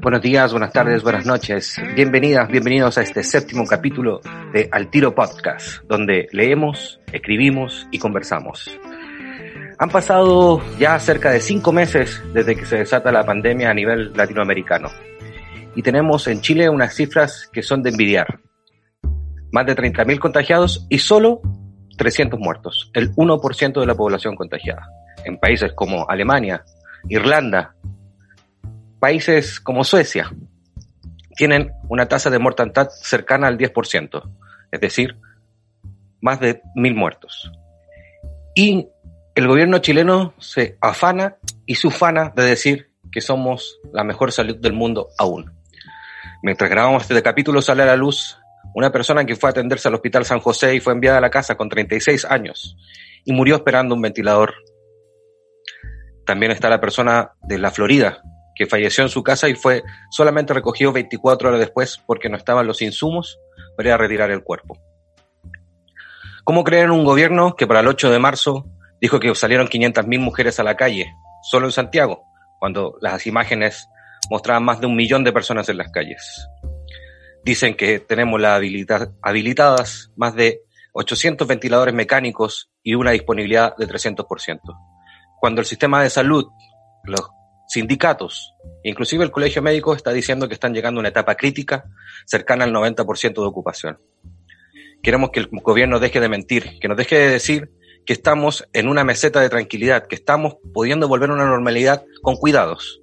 Buenos días, buenas tardes, buenas noches. Bienvenidas, bienvenidos a este séptimo capítulo de Al Tiro Podcast, donde leemos, escribimos y conversamos. Han pasado ya cerca de cinco meses desde que se desata la pandemia a nivel latinoamericano. Y tenemos en Chile unas cifras que son de envidiar. Más de 30.000 contagiados y solo 300 muertos, el 1% de la población contagiada. En países como Alemania, Irlanda, países como Suecia, tienen una tasa de mortandad cercana al 10%, es decir, más de mil muertos. Y el gobierno chileno se afana y se ufana de decir que somos la mejor salud del mundo aún. Mientras grabamos este capítulo sale a la luz una persona que fue a atenderse al Hospital San José y fue enviada a la casa con 36 años y murió esperando un ventilador. También está la persona de la Florida que falleció en su casa y fue solamente recogido 24 horas después porque no estaban los insumos para retirar el cuerpo. ¿Cómo creen un gobierno que para el 8 de marzo dijo que salieron 500.000 mujeres a la calle, solo en Santiago, cuando las imágenes mostraban más de un millón de personas en las calles? Dicen que tenemos la habilidad, habilitadas más de 800 ventiladores mecánicos y una disponibilidad de 300%. Cuando el sistema de salud, los sindicatos, inclusive el Colegio Médico está diciendo que están llegando a una etapa crítica cercana al 90% de ocupación. Queremos que el gobierno deje de mentir, que nos deje de decir que estamos en una meseta de tranquilidad, que estamos pudiendo volver a una normalidad con cuidados.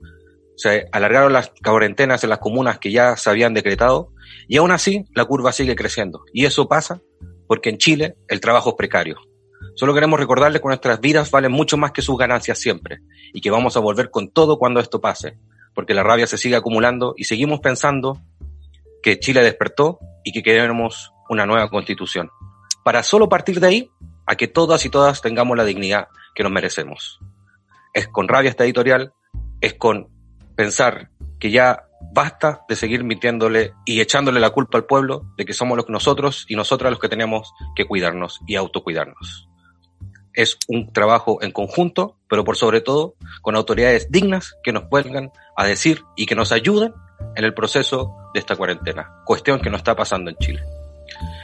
Se alargaron las cuarentenas en las comunas que ya se habían decretado y aún así la curva sigue creciendo. Y eso pasa porque en Chile el trabajo es precario. Solo queremos recordarles que nuestras vidas valen mucho más que sus ganancias siempre y que vamos a volver con todo cuando esto pase, porque la rabia se sigue acumulando y seguimos pensando que Chile despertó y que queremos una nueva constitución. Para solo partir de ahí a que todas y todas tengamos la dignidad que nos merecemos. Es con rabia esta editorial, es con pensar que ya basta de seguir mintiéndole y echándole la culpa al pueblo de que somos los nosotros y nosotras los que tenemos que cuidarnos y autocuidarnos es un trabajo en conjunto, pero por sobre todo con autoridades dignas que nos vuelvan a decir y que nos ayuden en el proceso de esta cuarentena, cuestión que no está pasando en Chile.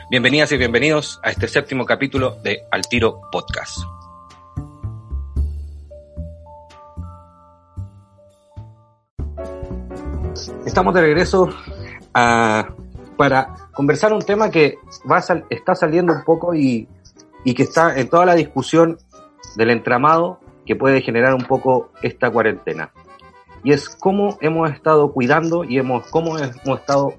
Bienvenidas y bienvenidos a este séptimo capítulo de Al Tiro Podcast. Estamos de regreso ah, para conversar un tema que va está saliendo un poco y que está en toda la discusión del entramado que puede generar un poco esta cuarentena. Y es cómo hemos estado cuidando y hemos, cómo hemos estado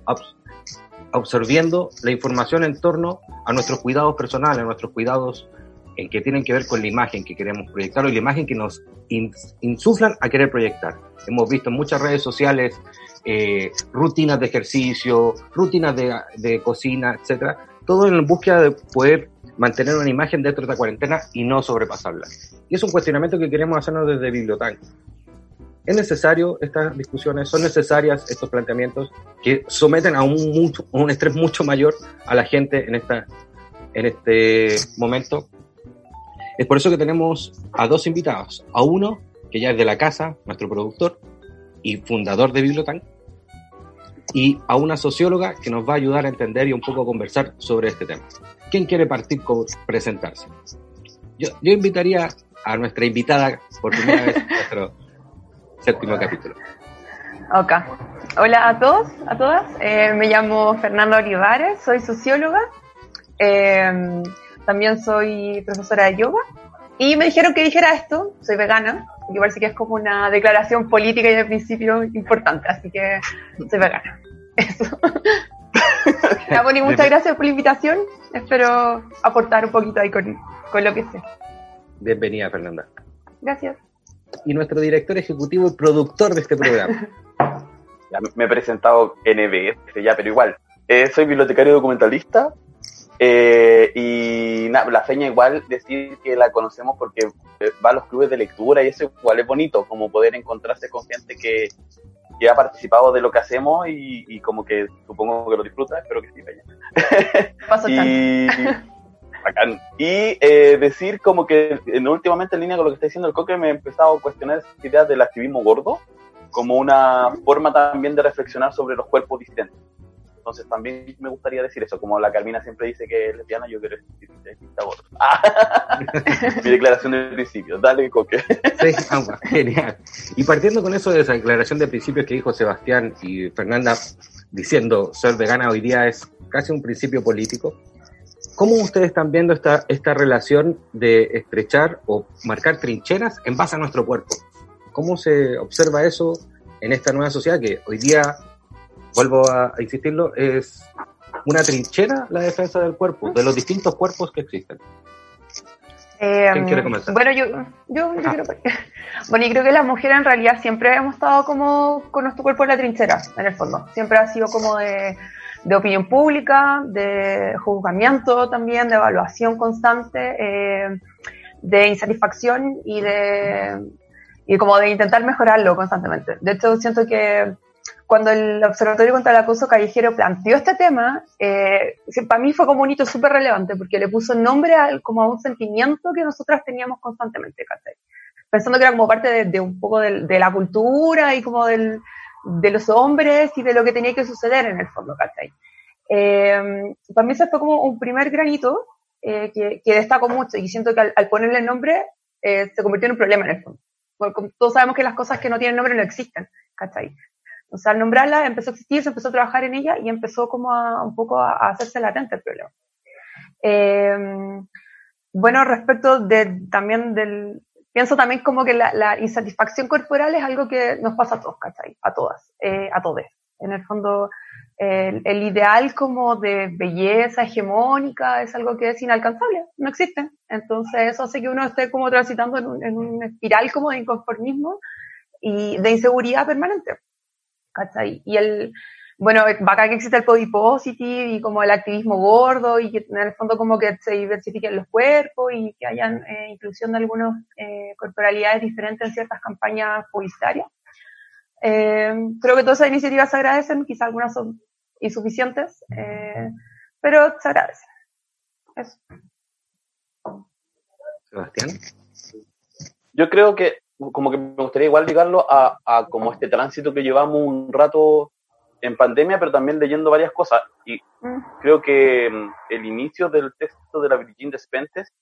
observando la información en torno a nuestros cuidados personales, a nuestros cuidados en que tienen que ver con la imagen que queremos proyectar o la imagen que nos insuflan a querer proyectar. Hemos visto en muchas redes sociales eh, rutinas de ejercicio, rutinas de, de cocina, etcétera, todo en búsqueda de poder mantener una imagen dentro de la cuarentena y no sobrepasarla. Y es un cuestionamiento que queremos hacernos desde Bibliotank. ¿Es necesario estas discusiones? ¿Son necesarias estos planteamientos que someten a un, mucho, un estrés mucho mayor a la gente en, esta, en este momento? Es por eso que tenemos a dos invitados. A uno, que ya es de la casa, nuestro productor y fundador de Bibliotank, y a una socióloga que nos va a ayudar a entender y un poco a conversar sobre este tema. ¿Quién quiere partir con presentarse? Yo, yo invitaría a nuestra invitada por primera vez en nuestro séptimo capítulo. Ok. Hola a todos, a todas. Eh, me llamo Fernanda Olivares, soy socióloga. Eh, también soy profesora de yoga. Y me dijeron que dijera esto, soy vegana, que parece que es como una declaración política y de principio importante, así que soy vegana. Eso. muchas gracias por la invitación. Espero aportar un poquito ahí con, con lo que sé. Bienvenida, Fernanda. Gracias. Y nuestro director ejecutivo y productor de este programa. Ya me he presentado NBS, ya, pero igual. Eh, soy bibliotecario documentalista. Eh, y nada, la feña igual decir que la conocemos porque eh, va a los clubes de lectura y eso igual es bonito, como poder encontrarse con gente que, que ha participado de lo que hacemos y, y como que supongo que lo disfruta, espero que sí, feña. Y, bacán. y eh, decir como que en- últimamente en línea con lo que está diciendo el Coque me he empezado a cuestionar esa idea del activismo gordo como una forma también de reflexionar sobre los cuerpos distintos. Entonces también me gustaría decir eso, como la Carmina siempre dice que es lesbiana, yo quiero decir que gordo. Ah, Mi declaración de principio, dale Coque. Sí, genial. Y partiendo con eso de esa declaración de principios que dijo Sebastián y Fernanda, diciendo ser vegana hoy día es casi un principio político, ¿cómo ustedes están viendo esta, esta relación de estrechar o marcar trincheras en base a nuestro cuerpo? ¿Cómo se observa eso en esta nueva sociedad que hoy día, vuelvo a, a insistirlo, es una trinchera la defensa del cuerpo, de los distintos cuerpos que existen? Eh, ¿Quién quiere comenzar? Bueno, yo, yo, yo Ah. quiero- Bueno, y creo que las mujeres en realidad siempre hemos estado como con nuestro cuerpo en la trinchera, en el fondo. Siempre ha sido como de, de opinión pública, de juzgamiento también, de evaluación constante, eh, de insatisfacción y de y como de intentar mejorarlo constantemente. De hecho, siento que cuando el Observatorio contra el Acoso Callejero planteó este tema, eh, para mí fue como un hito súper relevante, porque le puso nombre al, como a un sentimiento que nosotras teníamos constantemente, ¿cachai? Pensando que era como parte de, de un poco del- de, la cultura y como del, de los hombres y de lo que tenía que suceder en el fondo, ¿cachai? Eh, para mí ese fue como un primer granito eh, que, que destacó mucho y siento que al, al ponerle el nombre eh, se convirtió en un problema en el fondo. Todos sabemos que las cosas que no tienen nombre no existen, ¿cachai? O sea, al nombrarla empezó a existir, se empezó a trabajar en ella y empezó como a, un poco a, hacerse latente el problema. Eh, bueno, respecto de, también del, pienso también como que la, insatisfacción corporal es algo que nos pasa a todos, ¿cachai? A todas, eh, a todos. En el fondo, el, ideal como de belleza hegemónica es algo que es inalcanzable, no existe. Entonces eso hace que uno esté como transitando en un, en un espiral como de inconformismo y de inseguridad permanente. ¿Cachai? Y el, bueno, bacán que existe el body positive y como el activismo gordo y que en el fondo como que se diversifiquen los cuerpos y que hayan eh, inclusión de algunas eh, corporalidades diferentes en ciertas campañas publicitarias. Eh, creo que todas esas iniciativas se agradecen, quizás algunas son insuficientes, eh, pero se agradecen. Eso. Sebastián. Yo creo que como que me gustaría igual ligarlo a, a como este tránsito que llevamos un rato en pandemia, pero también leyendo varias cosas. Y Mm. creo que mm, el inicio del texto de la Virgin Despentes,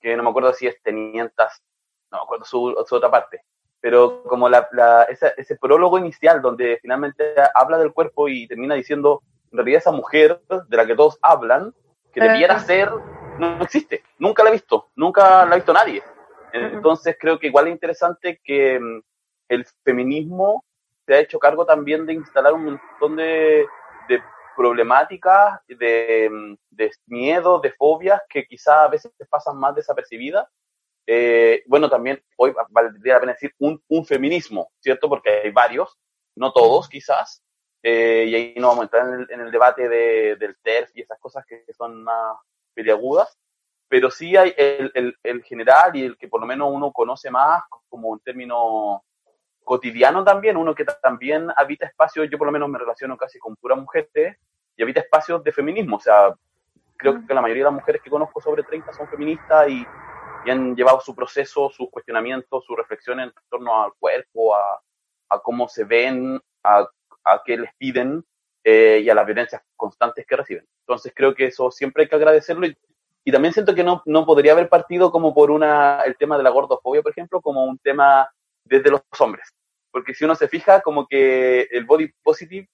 que no me acuerdo si es Tenientas, no me acuerdo su, su otra parte, pero como la, la- esa- ese prólogo inicial donde finalmente habla del cuerpo y termina diciendo, en realidad esa mujer de la que todos hablan, que debiera ser, no existe, nunca la he visto, nunca la ha visto nadie. Entonces creo que igual es interesante que mm, el feminismo se ha hecho cargo también de instalar un montón de, de problemáticas, de, mm, de miedos, de fobias que quizás a veces pasan más desapercibidas. Eh, bueno, también hoy valdría la pena decir un, un feminismo, ¿cierto? Porque hay varios, no todos quizás, eh, y ahí no vamos a entrar en el, en el debate de, del TERF y esas cosas que son más peliagudas, pero sí hay el, el, el general y el que por lo menos uno conoce más como en términos cotidiano también, uno que también habita espacios, yo por lo menos me relaciono casi con puras mujeres, y habita espacios de feminismo, o sea, creo que la mayoría de las mujeres que conozco sobre 30 son feministas y, y han llevado su proceso, sus cuestionamientos, sus reflexiones en torno al cuerpo, a, a cómo se ven, a, a qué les piden eh, y a las violencias constantes que reciben. Entonces creo que eso siempre hay que agradecerlo y, y también siento que no, no podría haber partido como por una, el tema de la gordofobia, por ejemplo, como un tema desde los hombres. Porque si uno se fija, como que el body positive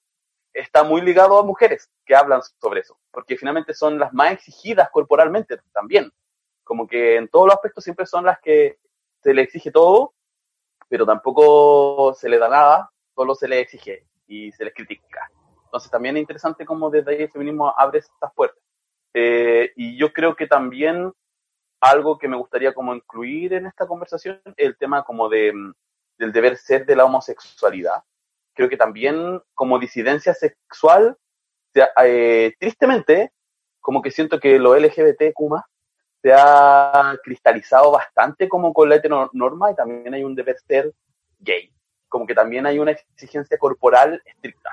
está muy ligado a mujeres que hablan sobre eso, porque finalmente son las más exigidas corporalmente también. Como que en todos los aspectos siempre son las que se le exige todo, pero tampoco se le da nada, solo se le exige y se les critica. Entonces también es interesante cómo desde ahí el feminismo abre estas puertas. Eh, y yo creo que también algo que me gustaría como incluir en esta conversación, el tema como de, mm, del deber ser de la homosexualidad. Creo que también como disidencia sexual, eh, tristemente, como que siento que lo LGBTQ se ha cristalizado bastante como con la heteronorma y también hay un deber ser gay. Como que también hay una exigencia corporal estricta.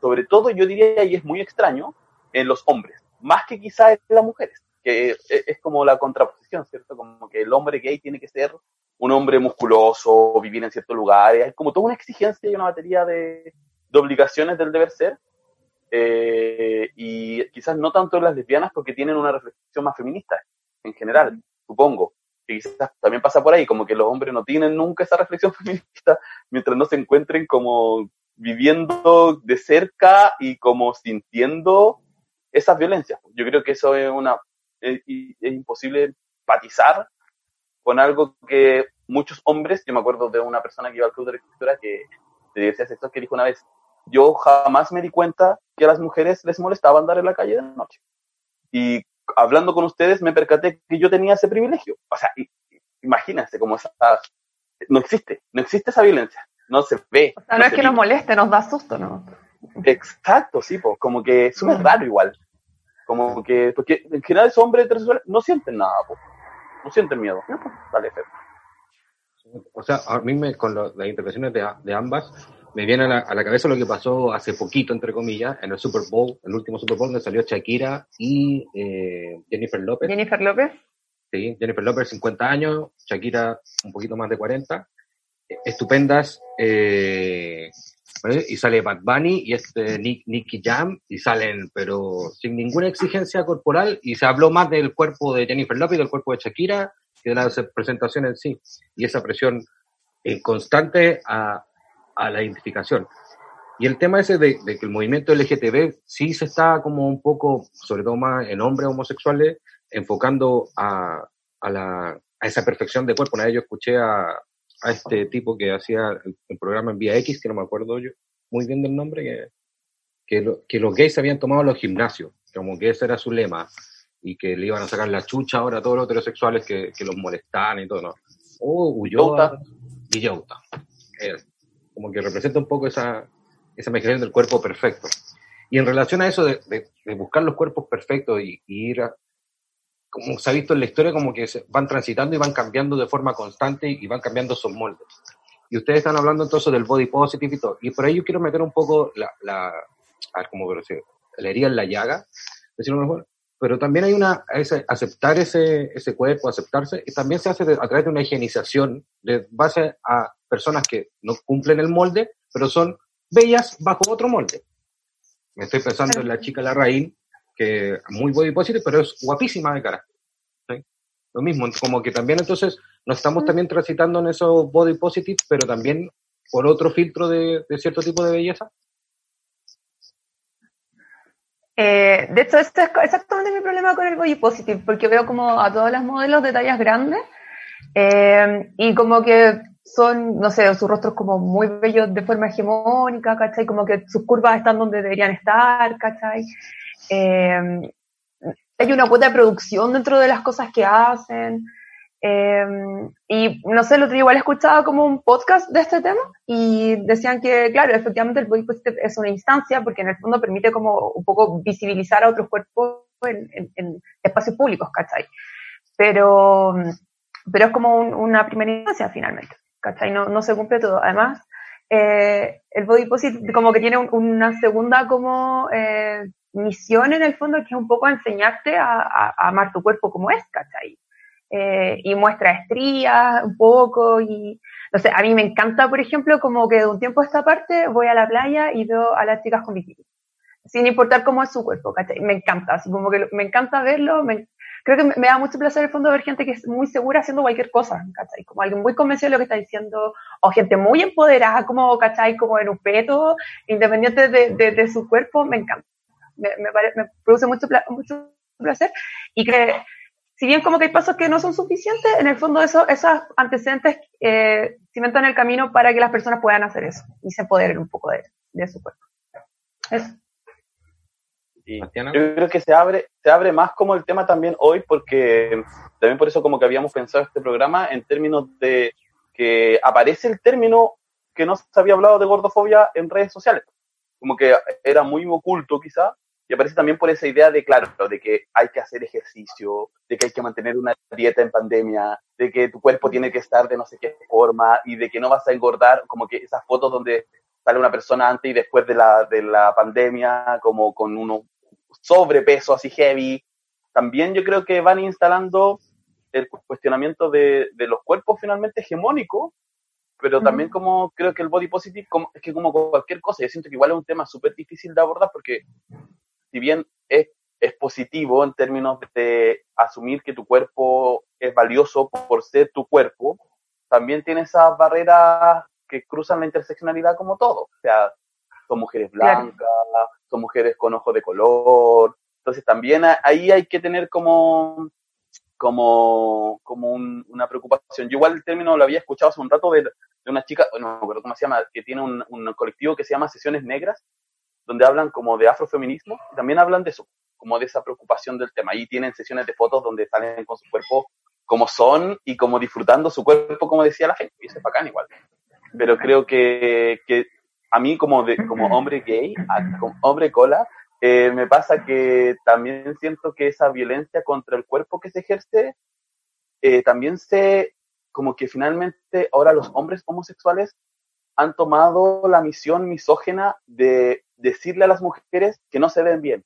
Sobre todo, yo diría, y es muy extraño, en los hombres, más que quizá en las mujeres que es como la contraposición, ¿cierto? Como que el hombre gay tiene que ser un hombre musculoso, vivir en ciertos lugares, hay como toda una exigencia y una batería de, de obligaciones del deber ser, eh, y quizás no tanto en las lesbianas porque tienen una reflexión más feminista en general, supongo. Y quizás también pasa por ahí, como que los hombres no tienen nunca esa reflexión feminista mientras no se encuentren como viviendo de cerca y como sintiendo esas violencias. Yo creo que eso es una es, es imposible empatizar con algo que muchos hombres, yo me acuerdo de una persona que iba al club de lectura que de diversidad sexual que dijo una vez, yo jamás me di cuenta que a las mujeres les molestaba andar en la calle de noche. Y hablando con ustedes me percaté que yo tenía ese privilegio. O sea, imagínense cómo esa... No existe, no existe esa violencia, no se ve. O sea, no, es que nos moleste, nos da susto, ¿no? Exacto, sí, pues, como que es súper raro igual. Como que, porque en general esos hombres heterosexuales no sienten nada, no sienten miedo. No, dale, O sea, a mí me, con las intervenciones de, de, ambas, me viene a la, a la, cabeza lo que pasó hace poquito, entre comillas, en el Super Bowl, el último Super Bowl, donde salió Shakira y eh, Jennifer López. Jennifer López. Sí, Jennifer López, 50 años, Shakira, un poquito más de 40. Estupendas eh, y sale Bad Bunny y este Nick, Nicky Jam y salen, pero sin ninguna exigencia corporal y se habló más del cuerpo de Jennifer Lopez, del cuerpo de Shakira que de la presentación en sí y esa presión eh, constante a, a, la identificación. Y el tema ese de, de, que el movimiento LGTB sí se está como un poco, sobre todo más en hombres homosexuales, enfocando a, a, la, a esa perfección de cuerpo. Una vez yo escuché a, a este tipo que hacía el, programa en Vía X, que no me acuerdo yo muy bien del nombre, que, que, que los gays habían tomado los gimnasios, como que ese era su lema, y que le iban a sacar la chucha ahora a todos los heterosexuales que, que los molestaban y todo, ¿no? Oh, Ulloa y Yauta. Eh, como que representa un poco esa, esa imaginación del cuerpo perfecto. Y en relación a eso de, de, de buscar los cuerpos perfectos y, y ir a, como se ha visto en la historia, como que se van transitando y van cambiando de forma constante y van cambiando sus moldes. Y ustedes están hablando entonces del body positive y todo. Y por ahí yo quiero meter un poco la, la a ver cómo decir, la herida en la llaga, decirlo mejor. Pero también hay una, ese, aceptar ese, ese cuerpo, aceptarse, y también se hace a través de una higienización de base a personas que no cumplen el molde, pero son bellas bajo otro molde. Me estoy pensando en la chica Larraín, que muy body positive, pero es guapísima de cara. ¿sí? Lo mismo, como que también entonces nos estamos también transitando en esos body positive, pero también por otro filtro de, de cierto tipo de belleza. Eh, de hecho, este es exactamente mi problema con el body positive, porque veo como a todas las modelos de tallas grandes eh, y como que son, no sé, sus rostros como muy bellos de forma hegemónica, ¿cachai? Como que sus curvas están donde deberían estar, ¿cachai? Eh, hay una cuota de producción dentro de las cosas que hacen. Eh, y no sé, el otro día igual escuchaba como un podcast de este tema y decían que, claro, efectivamente el body es una instancia porque en el fondo permite como un poco visibilizar a otros cuerpos en, espacios públicos, ¿cachai? Pero, pero es como un, una primera instancia finalmente, ¿cachai? No, no se cumple todo. Además, eh, el body positive como que tiene un, una segunda como eh, misión en el fondo que es un poco enseñarte a, a, a amar tu cuerpo como es, ¿cachai? Eh, y muestra estrías un poco y no sé, a mí me encanta, por ejemplo, como que de un tiempo a esta parte voy a la playa y veo a las chicas con bikini, sin importar cómo es su cuerpo, ¿cachai? Me encanta, así como que me encanta verlo, me, creo que me, da mucho placer en el fondo ver gente que es muy segura haciendo cualquier cosa, ¿cachai? Como alguien muy convencido de lo que está diciendo, o gente muy empoderada, como, ¿cachai? Como en un peto, independiente de, de, de su cuerpo, me encanta. Me, me, me produce mucho, mucho placer y que si bien como que hay pasos que no son suficientes, en el fondo eso, esos antecedentes eh, cimentan el camino para que las personas puedan hacer eso y se empoderen un poco de, de su cuerpo. Eso. Yo creo que se abre, se abre más como el tema también hoy, porque también por eso como que habíamos pensado este programa en términos de que aparece el término que no se había hablado de gordofobia en redes sociales. Como que era muy oculto quizá, y aparece también por esa idea de, claro, de que hay que hacer ejercicio, de que hay que mantener una dieta en pandemia, de que tu cuerpo tiene que estar de no sé qué forma y de que no vas a engordar, como que esas fotos donde sale una persona antes y después de la, de la pandemia, como con uno sobrepeso así heavy. También yo creo que van instalando el cuestionamiento de, de los cuerpos finalmente hegemónicos, pero también como creo que el body positive como, es que como cualquier cosa, yo siento que igual es un tema súper difícil de abordar porque si bien es, es positivo en términos de asumir que tu cuerpo es valioso por ser tu cuerpo, también tiene esas barreras que cruzan la interseccionalidad como todo. O sea, son mujeres blancas, son mujeres con ojos de color. Entonces también ahí hay que tener como, como, como una preocupación. Yo igual el término lo había escuchado hace un rato de, de una chica, no me acuerdo cómo se llama, que tiene un, un, colectivo que se llama Sesiones Negras, donde hablan como de afrofeminismo y también hablan de eso, como de esa preocupación del tema. Ahí tienen sesiones de fotos donde salen con su cuerpo como son y como disfrutando su cuerpo, como decía la gente. Y eso es bacán igual pero creo que, que a mí como, de, como hombre gay, como hombre cola, eh, me pasa que también siento que esa violencia contra el cuerpo que se ejerce, eh, también se, como que finalmente ahora los hombres homosexuales han tomado la misión misógena de decirle a las mujeres que no se ven bien.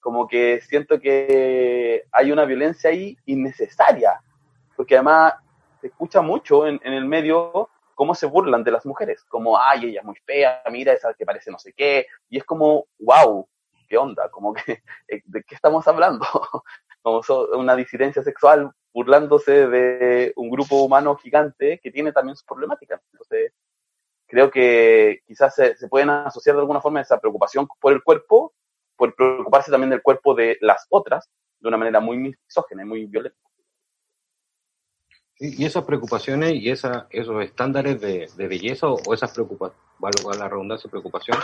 Como que siento que hay una violencia ahí innecesaria, porque además se escucha mucho en, en el medio cómo se burlan de las mujeres, como, ay, ella es muy fea, mira esa que parece no sé qué, y es como, wow, qué onda, como que, eh, ¿de qué estamos hablando? como una disidencia sexual burlándose de un grupo humano gigante que tiene también sus problemáticas. Entonces, creo que quizás se, se pueden asociar de alguna forma esa preocupación por el cuerpo, por preocuparse también del cuerpo de las otras, de una manera muy misógena y muy violenta. Y esas preocupaciones y esa, esos estándares de, belleza o, esas preocupaciones, la redundancia, preocupación,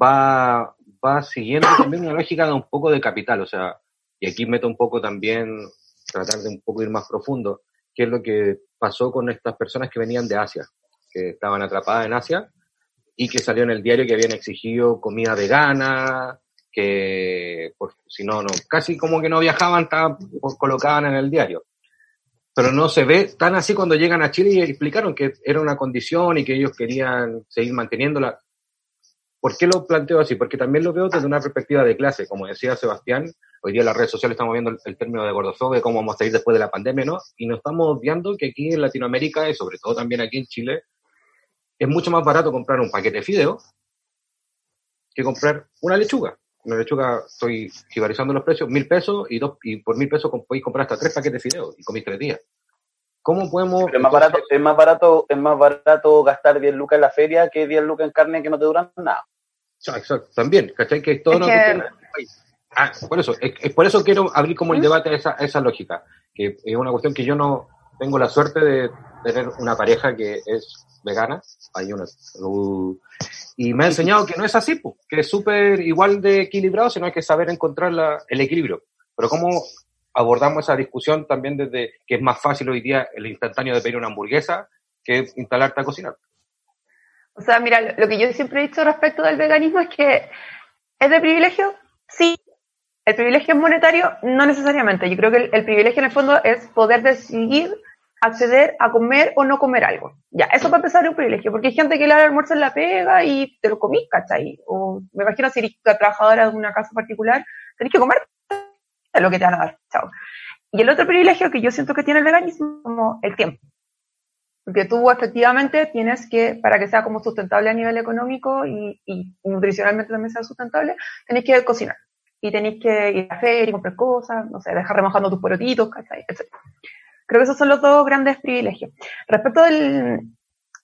va, va siguiendo también una lógica de un poco de capital, o sea, y aquí meto un poco también, tratar de un poco ir más profundo, qué es lo que pasó con estas personas que venían de Asia, que estaban atrapadas en Asia y que salió en el diario que habían exigido comida vegana, que pues, si no, no, casi como que no viajaban, estaban colocaban en el diario pero no se ve tan así cuando llegan a Chile y explicaron que era una condición y que ellos querían seguir manteniéndola. ¿Por qué lo planteo así? Porque también lo veo desde una perspectiva de clase. Como decía Sebastián, hoy día en las redes sociales estamos viendo el, término de gordofobia, cómo vamos a ir después de la pandemia, ¿no? Y nos estamos viendo que aquí en Latinoamérica y sobre todo también aquí en Chile, es mucho más barato comprar un paquete de fideos que comprar una lechuga una lechuga, estoy jibarizando los precios, mil pesos y, dos, y por mil pesos podéis comprar hasta tres paquetes de fideos y comís tres días. ¿Cómo podemos...? es, más barato, es, más barato, es más barato gastar 10 lucas en la feria que 10 lucas en carne que no te duran nada. Exacto, también, ¿cachai? Que todo no Ah, por eso, es, por eso quiero abrir como el debate a esa, esa lógica, que es una cuestión que yo no tengo la suerte de tener una pareja que es vegana, hay una, y me ha enseñado que no es así, que es súper igual de equilibrado, sino hay que saber encontrar el equilibrio. Pero ¿cómo abordamos esa discusión también desde que es más fácil hoy día el instantáneo de pedir una hamburguesa que instalarte a cocinar? O sea, mira, lo que yo siempre he dicho respecto del veganismo es que es de privilegio, sí. El privilegio es monetario, no necesariamente. Yo creo que el privilegio en el fondo es poder decidir acceder a comer o no comer algo. Ya, eso para empezar es un privilegio, porque hay gente que le da almuerzo en la pega y te lo comís, ¿cachai? O me imagino si eres trabajadora de una casa particular, tenés que comer lo que te van a dar, chao. Y el otro privilegio que yo siento que tiene el veganismo es como el tiempo. Porque tú efectivamente tienes que, para que sea como sustentable a nivel económico y, nutricionalmente también sea sustentable, tenés que cocinar. Y tenés que ir a feria y comprar cosas, no sé, dejar remojando tus porotitos, ¿cachai? Etc. Creo que esos son los dos grandes privilegios. Respecto del,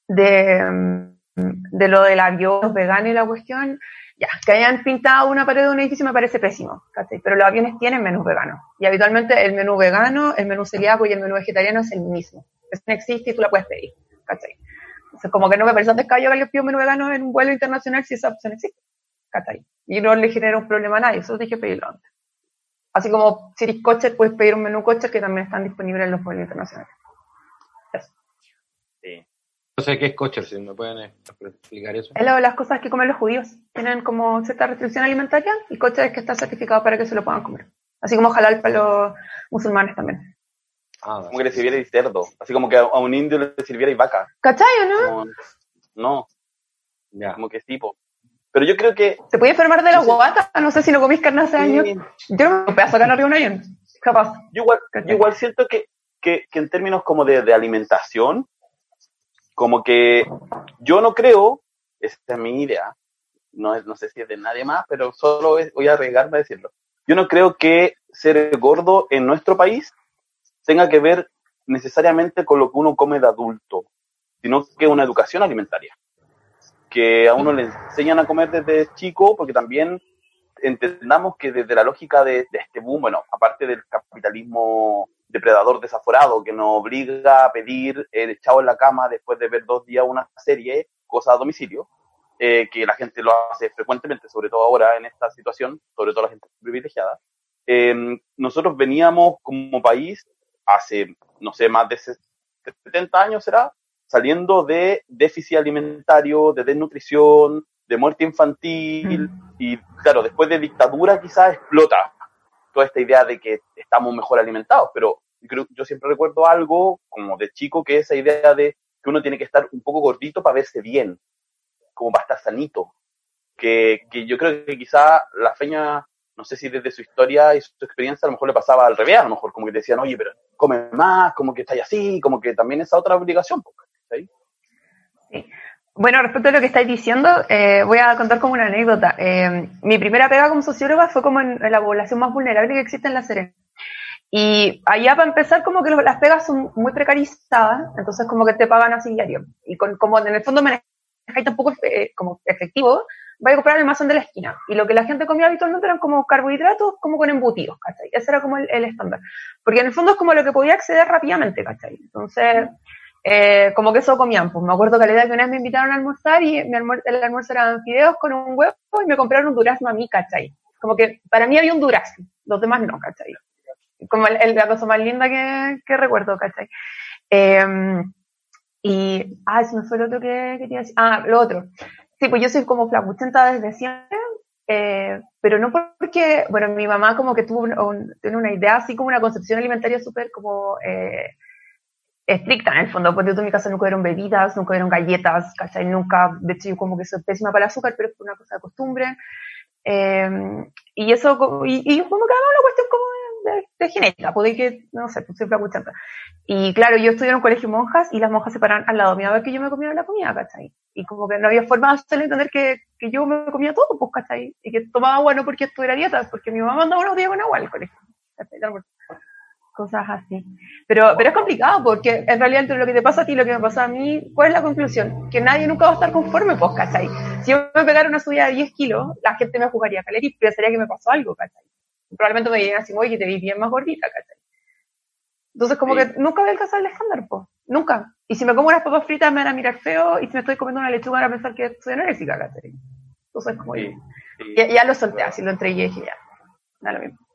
de, de lo del avión vegano y la cuestión, ya, que hayan pintado una pared de un edificio me parece pésimo, ¿cachai? Pero los aviones tienen menús veganos. Y habitualmente el menú vegano, el menú celíaco y el menú vegetariano es el mismo. Eso no existe y tú la puedes pedir, ¿cachai? Entonces, como que no me parece un descayo que pida un menú vegano en un vuelo internacional si esa opción existe, ¿cachai? y no le genera un problema a nadie, eso dije pedirlo antes. Así como si eres coche, puedes pedir un menú coche que también están disponibles en los vuelos internacionales. Sí. No sé qué es coche, si me pueden explicar eso. Es lo de las cosas que comen los judíos. Tienen como cierta restricción alimentaria y coche es que está certificado para que se lo puedan comer. Así como halal para los musulmanes también. Ah, como que le sirviera cerdo. Así como que a un indio le sirviera vaca. ¿Cachai o no? no. Ya. Como que es tipo. Pero yo creo que. ¿Se puede enfermar de la guata? No sé si no comís carne hace años. Yo no me voy a sacar arriba un avión. Capaz. Yo igual, yo igual siento que, que, que, en términos como de, de, alimentación, como que yo no creo, esta es mi idea, no, es, no sé si es de nadie más, pero solo voy a arriesgarme a decirlo. Yo no creo que ser gordo en nuestro país tenga que ver necesariamente con lo que uno come de adulto, sino que una educación alimentaria que a uno le enseñan a comer desde chico, porque también entendamos que desde la lógica de, este boom, bueno, aparte del capitalismo depredador desaforado que nos obliga a pedir el echado en la cama después de ver dos días una serie, cosa a domicilio, eh, que la gente lo hace frecuentemente, sobre todo ahora en esta situación, sobre todo la gente privilegiada. Eh, nosotros veníamos como país hace, no sé, más de 70 años será, saliendo de déficit alimentario, de desnutrición, de muerte infantil, mm. y claro, después de dictadura quizás explota toda esta idea de que estamos mejor alimentados, pero yo siempre recuerdo algo como de chico que es esa idea de que uno tiene que estar un poco gordito para verse bien, como para estar sanito, que, que yo creo que quizá la feña, no sé si desde su historia y su experiencia a lo mejor le pasaba al revés, a lo mejor como que decían, oye, pero come más, como que estáis así, como que también esa otra obligación. Bueno, respecto a lo que estáis diciendo, eh, voy a contar como una anécdota. Eh, mi primera pega como socióloga fue como en, la población más vulnerable que existe en la Serena. Y allá para empezar como que las pegas son muy precarizadas, entonces como que te pagan así diario. Y con, como en el fondo manejáis tampoco eh, como efectivo, vais a comprar el almacén de la esquina. Y lo que la gente comía habitualmente eran como carbohidratos, como con embutidos, ¿cachai? Ese era como el, el estándar. Porque en el fondo es como lo que podía acceder rápidamente, ¿cachai? Entonces, eh, como que eso comían. Pues me acuerdo que la idea que una vez me invitaron a almorzar y el almuerzo eran fideos con un huevo y me compraron un durazno a mí, ¿cachai? Como que para mí había un durazno, los demás no, ¿cachai? Como la cosa más linda que, que recuerdo, ¿cachai? Em, y, ah, eso no fue lo otro que quería decir. Ah, lo otro. Sí, pues yo soy como flacuchenta desde siempre, eh, pero no porque, bueno, mi mamá como que tuvo tiene una idea así como una concepción alimentaria súper como eh, estricta en el fondo, porque en mi casa nunca dieron bebidas, nunca dieron galletas, ¿cachai? Nunca, de hecho yo como que soy pésima para el azúcar, pero es una cosa de costumbre. Eh, y eso, y, y como que una cuestión como de, de, genética, puede que, no sé, pues siempre escuchando. Y claro, yo estudié en un colegio de monjas y las monjas se paran al lado mío a ver que yo me comía la comida, ¿cachai? Y como que no había forma de hacerle entender que, que yo me comía todo, pues, ¿cachai? Y que tomaba agua no porque estuviera dieta, porque mi mamá mandaba unos días con agua al colegio cosas así. Pero, pero es complicado porque en realidad entre lo que te pasa a ti y lo que me pasa a mí, ¿cuál es la conclusión? Que nadie nunca va a estar conforme, pues, ¿cachai? Si yo me pegara una subida de 10 kilos, la gente me jugaría a y pensaría que me pasó algo, ¿cachai? Probablemente me dirían así, oye, te vi bien más gordita, ¿cachai? Entonces, como que nunca voy a alcanzar el estándar, pues. Nunca. Y si me como unas papas fritas me van a mirar feo y si me estoy comiendo una lechuga van a pensar que soy anoréxica, ¿cachai? Entonces, como sí, Ya, ya, lo solté, así lo entregué y dije, ya, da lo mismo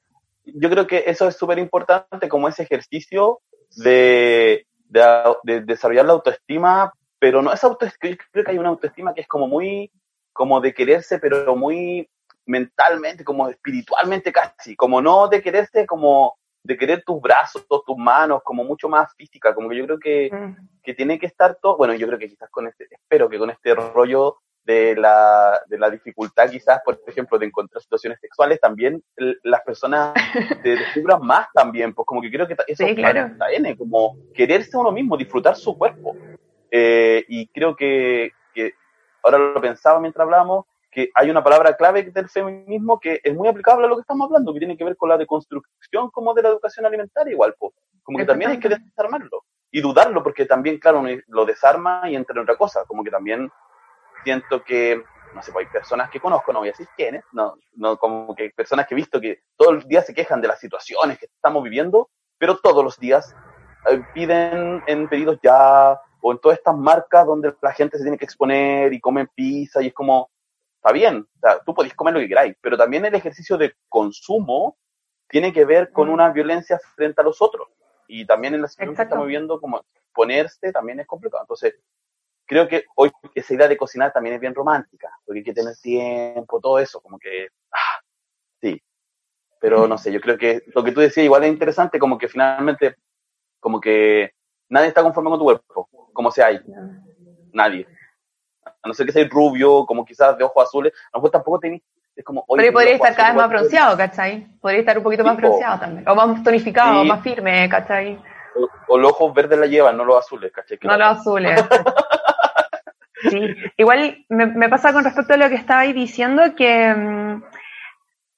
yo creo que eso es súper importante como ese ejercicio de, de, desarrollar la autoestima, pero no es autoestima, yo creo que hay una autoestima que es como muy, como de quererse, pero muy mentalmente, como espiritualmente casi, como no de quererse como de querer tus brazos, tus manos, como mucho más física, como que yo creo que, mm. que tiene que estar todo, bueno, yo creo que quizás con este, espero que con este rollo de la, de la dificultad quizás, por ejemplo, de encontrar situaciones sexuales, también las personas te descubran más también, pues como que creo que eso sí, claro. está N, como quererse a uno mismo, disfrutar su cuerpo. Eh, y creo que, que, ahora lo pensaba mientras hablábamos, que hay una palabra clave del feminismo que es muy aplicable a lo que estamos hablando, que tiene que ver con la deconstrucción como de la educación alimentaria igual, pues, como que también hay que desarmarlo y dudarlo, porque también, claro, lo desarma y entre otra cosa, como que también siento que, no sé, pues hay personas que conozco, no voy a decir quiénes, no, no, como que personas que he visto que todos los días se quejan de las situaciones que estamos viviendo, pero todos los días eh, piden en pedidos ya o en todas estas marcas donde la gente se tiene que exponer y comen pizza y es como, está bien, o sea, tú podés comer lo que queráis, pero también el ejercicio de consumo tiene que ver con una violencia frente a los otros. Y también en la situación que estamos viviendo, como ponerse también es complicado. Entonces, creo que hoy esa idea de cocinar también es bien romántica, porque hay que tener tiempo, todo eso, como que, ah, sí. Pero no sé, yo creo que lo que tú decías igual es interesante, como que finalmente, como que nadie está conforme con tu cuerpo, como sea ahí. Nadie. A no ser que seas rubio, como quizás de ojos azules, a lo mejor tampoco tenés es como, Pero podría estar cada vez más bronceado, ¿cachai? Podría estar un poquito más bronceado también. O más tonificado, más firme, ¿cachai? O, los ojos verdes la llevan, no los azules, ¿cachai? no los azules. sí, igual me, me, pasa con respecto a lo que estabais diciendo que, mm,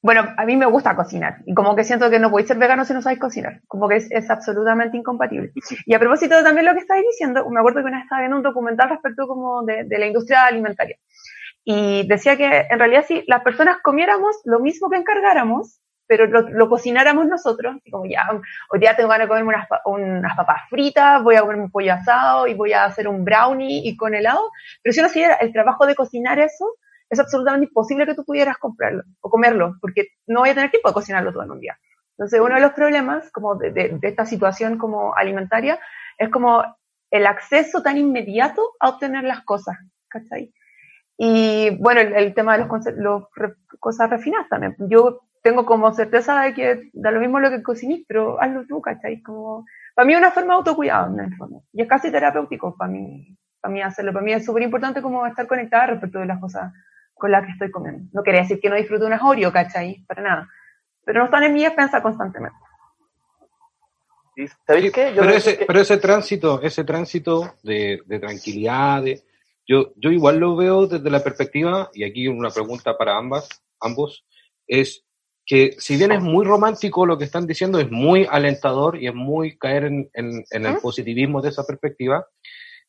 bueno, a mí me gusta cocinar y como que siento que no podéis ser vegano si no sabéis cocinar, como que es, es absolutamente incompatible. Y a propósito de también lo que estáis diciendo, me acuerdo que una vez estaba viendo un documental respecto como de, de la industria alimentaria y decía que en realidad si las personas comiéramos lo mismo que encargáramos, pero lo, cocináramos nosotros, y como ya, hoy día tengo ganas de comerme unas, unas, papas fritas, voy a comer un pollo asado y voy a hacer un brownie y con helado, pero si uno hiciera el trabajo de cocinar eso, es absolutamente imposible que tú pudieras comprarlo o comerlo, porque no voy a tener tiempo de cocinarlo todo en un día. Entonces, uno de los problemas como de, esta situación como alimentaria es como el acceso tan inmediato a obtener las cosas, ¿cachai? Y bueno, el, tema de los cosas refinadas también. Yo tengo como certeza de que da lo mismo lo que cocinís, pero hazlo tú, ¿cachai? Como, para mí es una forma de autocuidado, en el fondo. Y es casi terapéutico para mí, para mí hacerlo. Para mí es súper importante como estar conectada respecto de las cosas con las que estoy comiendo. No quería decir que no disfruto unas Oreo, ¿cachai? Para nada. Pero no están en mi despensa constantemente. ¿Sabéis qué? pero, ese, pero ese tránsito, ese tránsito de, de tranquilidad, de, yo, yo igual lo veo desde la perspectiva, y aquí una pregunta para ambas, ambos, es que si bien es muy romántico lo que están diciendo, es muy alentador y es muy caer en, en, el positivismo de esa perspectiva,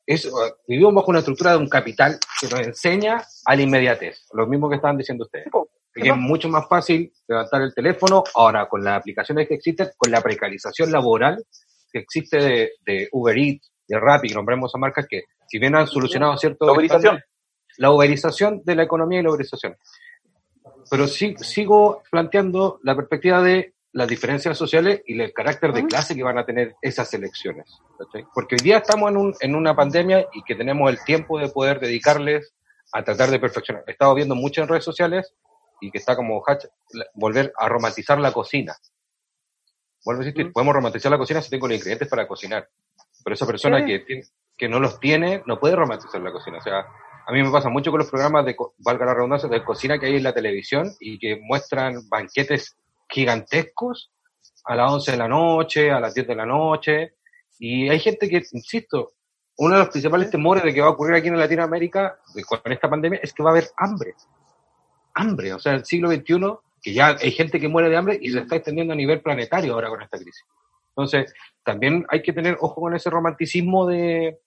es, vivimos bajo una estructura de un capital que nos enseña a la inmediatez, lo mismo que estaban diciendo ustedes. Que es mucho más fácil levantar el teléfono, ahora con las aplicaciones que existen, con la precarización laboral que existe de, de Uber Eats, de Rappi, nombremos a marcas que si bien han solucionado cierto... La uberización. La uberización de la economía y la uberización. Pero sí, sigo planteando la perspectiva de las diferencias sociales y el carácter de clase que van a tener esas elecciones. Porque hoy día estamos en, un, en una pandemia y que tenemos el tiempo de poder dedicarles a tratar de perfeccionar. He estado viendo mucho en redes sociales y que está como volver a romantizar la cocina. Vuelvo a insistir, podemos romantizar la cocina si tengo los ingredientes para cocinar. Pero esa persona que que no los tiene, no puede romantizar la cocina. O sea, a mí me pasa mucho con los programas de, valga la redundancia, de cocina que hay en la televisión y que muestran banquetes gigantescos a las 11 de la noche, a las 10 de la noche. Y hay gente que, insisto, uno de los principales temores de que va a ocurrir aquí en Latinoamérica con esta pandemia es que va a haber hambre. Hambre. O sea, el siglo XXI, que ya hay gente que muere de hambre y se está extendiendo a nivel planetario ahora con esta crisis. Entonces, también hay que tener ojo con ese romanticismo de,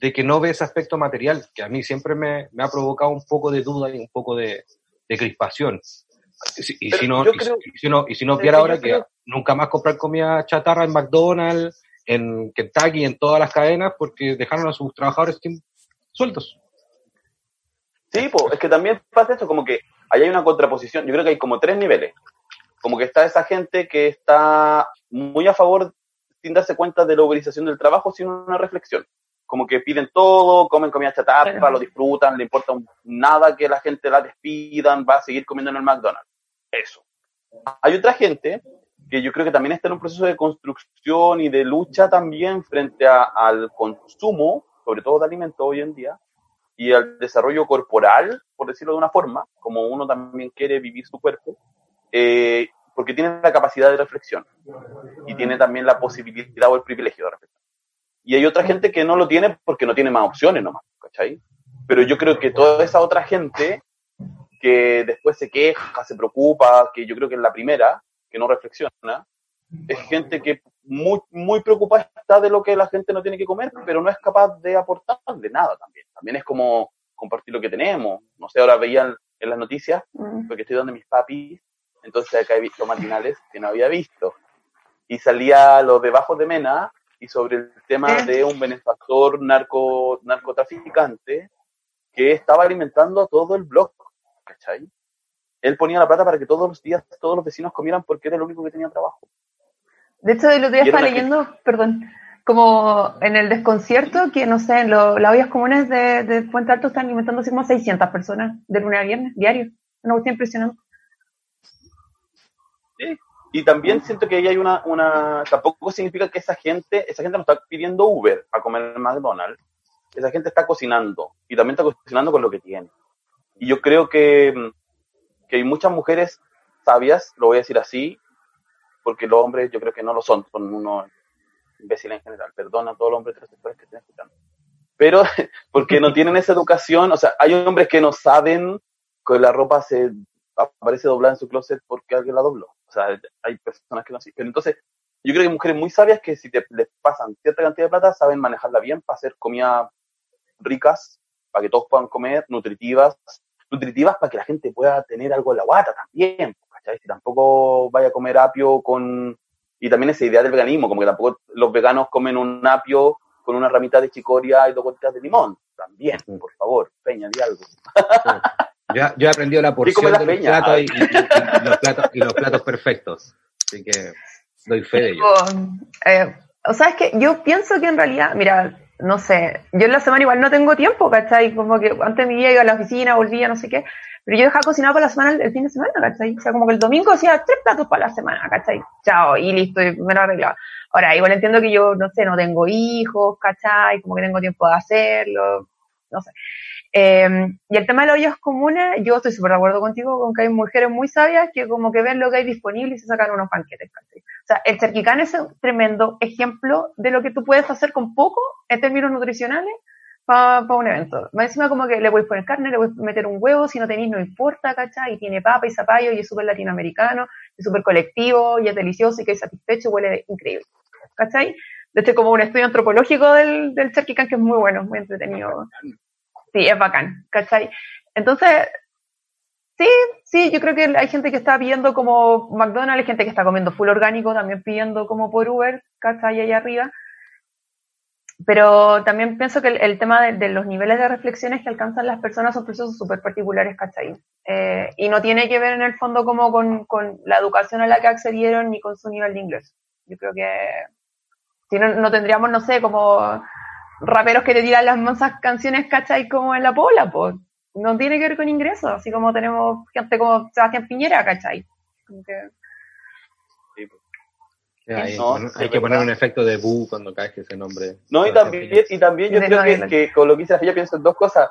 de que no ve ese aspecto material, que a mí siempre me, me ha provocado un poco de duda y un poco de, de crispación. Y, si no, y, si no, y si no viera ahora que nunca más comprar comida chatarra en McDonald's, en Kentucky, en todas las cadenas, porque dejaron a sus trabajadores sueltos. Sí, pues, es que también pasa esto, como que ahí hay una contraposición, yo creo que hay como tres niveles. Como que está esa gente que está muy a favor, sin darse cuenta de la uberización del trabajo, sin una reflexión como que piden todo, comen comida chatarra, lo disfrutan, le importa nada que la gente la despidan, va a seguir comiendo en el McDonald's. Eso. Hay otra gente que yo creo que también está en un proceso de construcción y de lucha también frente al consumo, sobre todo de alimentos hoy en día, y al desarrollo corporal, por decirlo de una forma, como uno también quiere vivir su cuerpo, eh, porque tiene la capacidad de reflexión y tiene también la posibilidad o el privilegio de. Y hay otra gente que no lo tiene porque no tiene más opciones nomás, ¿cachai? Pero yo creo que toda esa otra gente que después se queja, se preocupa, que yo creo que es la primera, que no reflexiona, es gente que muy, muy preocupada está de lo que la gente no tiene que comer, pero no es capaz de aportar de nada también. También es como compartir lo que tenemos. No sé, ahora veían en las noticias, mm. porque estoy donde mis papis, entonces acá he visto matinales que no había visto. Y salía los debajo de Mena y sobre el tema de un benefactor narco, narcotraficante que estaba alimentando a todo el blog ¿cachai? Él ponía la plata para que todos los días todos los vecinos comieran porque era el único que tenía trabajo. De hecho, el otro día estaba leyendo, perdón, como en el desconcierto, que no sé, en las ollas comunes de, de, Puente Alto están alimentando así como 600 personas de lunes a viernes, diario. Una cuestión impresionante. Sí, y también siento que ahí hay una, una, tampoco significa que esa gente, esa gente no está pidiendo Uber a comer en McDonald's, esa gente está cocinando y también está cocinando con lo que tiene. Y yo creo que, que hay muchas mujeres sabias, lo voy a decir así, porque los hombres yo creo que no lo son, son unos imbéciles en general, perdona a todos los hombres heterosexuales que estén escuchando. Pero porque no tienen esa educación, o sea, hay hombres que no saben que la ropa se aparece doblada en su closet porque alguien la dobló. O sea, hay personas que no así. Pero entonces, yo creo que hay mujeres muy sabias que si te, les pasan cierta cantidad de plata, saben manejarla bien para hacer comida ricas, para que todos puedan comer, nutritivas, nutritivas para que la gente pueda tener algo en la guata también, ¿cachai? Si tampoco vaya a comer apio con... Y también esa idea del veganismo, como que tampoco los veganos comen un apio con una ramita de chicoria y dos gotitas de limón. También, por favor, Peña, di algo. Yo, yo he aprendido la porción de los platos y, los platos perfectos. Así que doy fe de ello. Eh, o sea, es que yo pienso que en realidad, mira, no sé, yo en la semana igual no tengo tiempo, ¿cachai? Como que antes mi día iba a la oficina, volvía, no sé qué, pero yo dejaba cocinar para la semana el, fin de semana, ¿cachai? O sea, como que el domingo hacía tres platos para la semana, ¿cachai? Chao, y listo, y me lo arreglaba. Ahora, igual entiendo que yo, no sé, no tengo hijos, ¿cachai? Como que tengo tiempo de hacerlo, no sé. Em, y el tema de los ollas comunes, yo estoy súper de acuerdo contigo con que hay mujeres muy sabias que como que ven lo que hay disponible y se sacan unos panquetes. O sea, el cerquicán es un tremendo ejemplo de lo que tú puedes hacer con poco en términos nutricionales para un evento. Más encima como que le a poner carne, le a meter un huevo, si no tenéis no importa, ¿cachai? Y tiene papa y zapallo y es súper latinoamericano, es súper colectivo y es delicioso y que es satisfecho, huele increíble, ¿cachai? De hecho, como un estudio antropológico del, del que es muy bueno, muy entretenido. Sí, es bacán, ¿cachai? Entonces, sí, sí, yo creo que hay gente que está pidiendo como McDonald's, hay gente que está comiendo full orgánico, también pidiendo como por Uber, ¿cachai? Allá arriba. Pero también pienso que el, tema de, los niveles de reflexiones que alcanzan las personas son procesos súper particulares, ¿cachai? Eh, y no tiene que ver en el fondo como con, con, la educación a la que accedieron ni con su nivel de inglés. Yo creo que si no, no tendríamos, no sé, como raperos que te tiran las mansas canciones, ¿cachai? Como en la pola, pues. No tiene que ver con ingresos, así como tenemos gente como Sebastián Piñera, ¿cachai? Como que... hay, que poner un efecto de bu cuando cae ese nombre. No, y también, y también yo creo que, que, con lo que dice la pienso en dos cosas.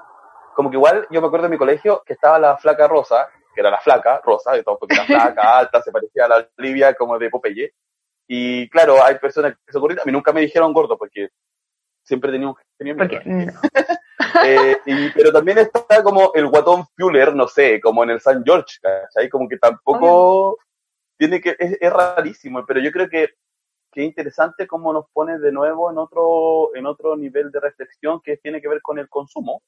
Como que igual yo me acuerdo de mi colegio que estaba la flaca rosa, que era la flaca rosa, de todo, porque era flaca, alta, se parecía a la Olivia como de Popeye. Y claro, hay personas que se ocurren, a mí nunca me dijeron gordo, porque siempre tenía un genio. eh, y, pero también está como el guatón Fuller, no sé, como en el San George, ¿cachai? Como que tampoco tiene que, es, rarísimo, pero yo creo que, que es interesante cómo nos pone de nuevo en otro, en otro nivel de reflexión que tiene que ver con el consumo.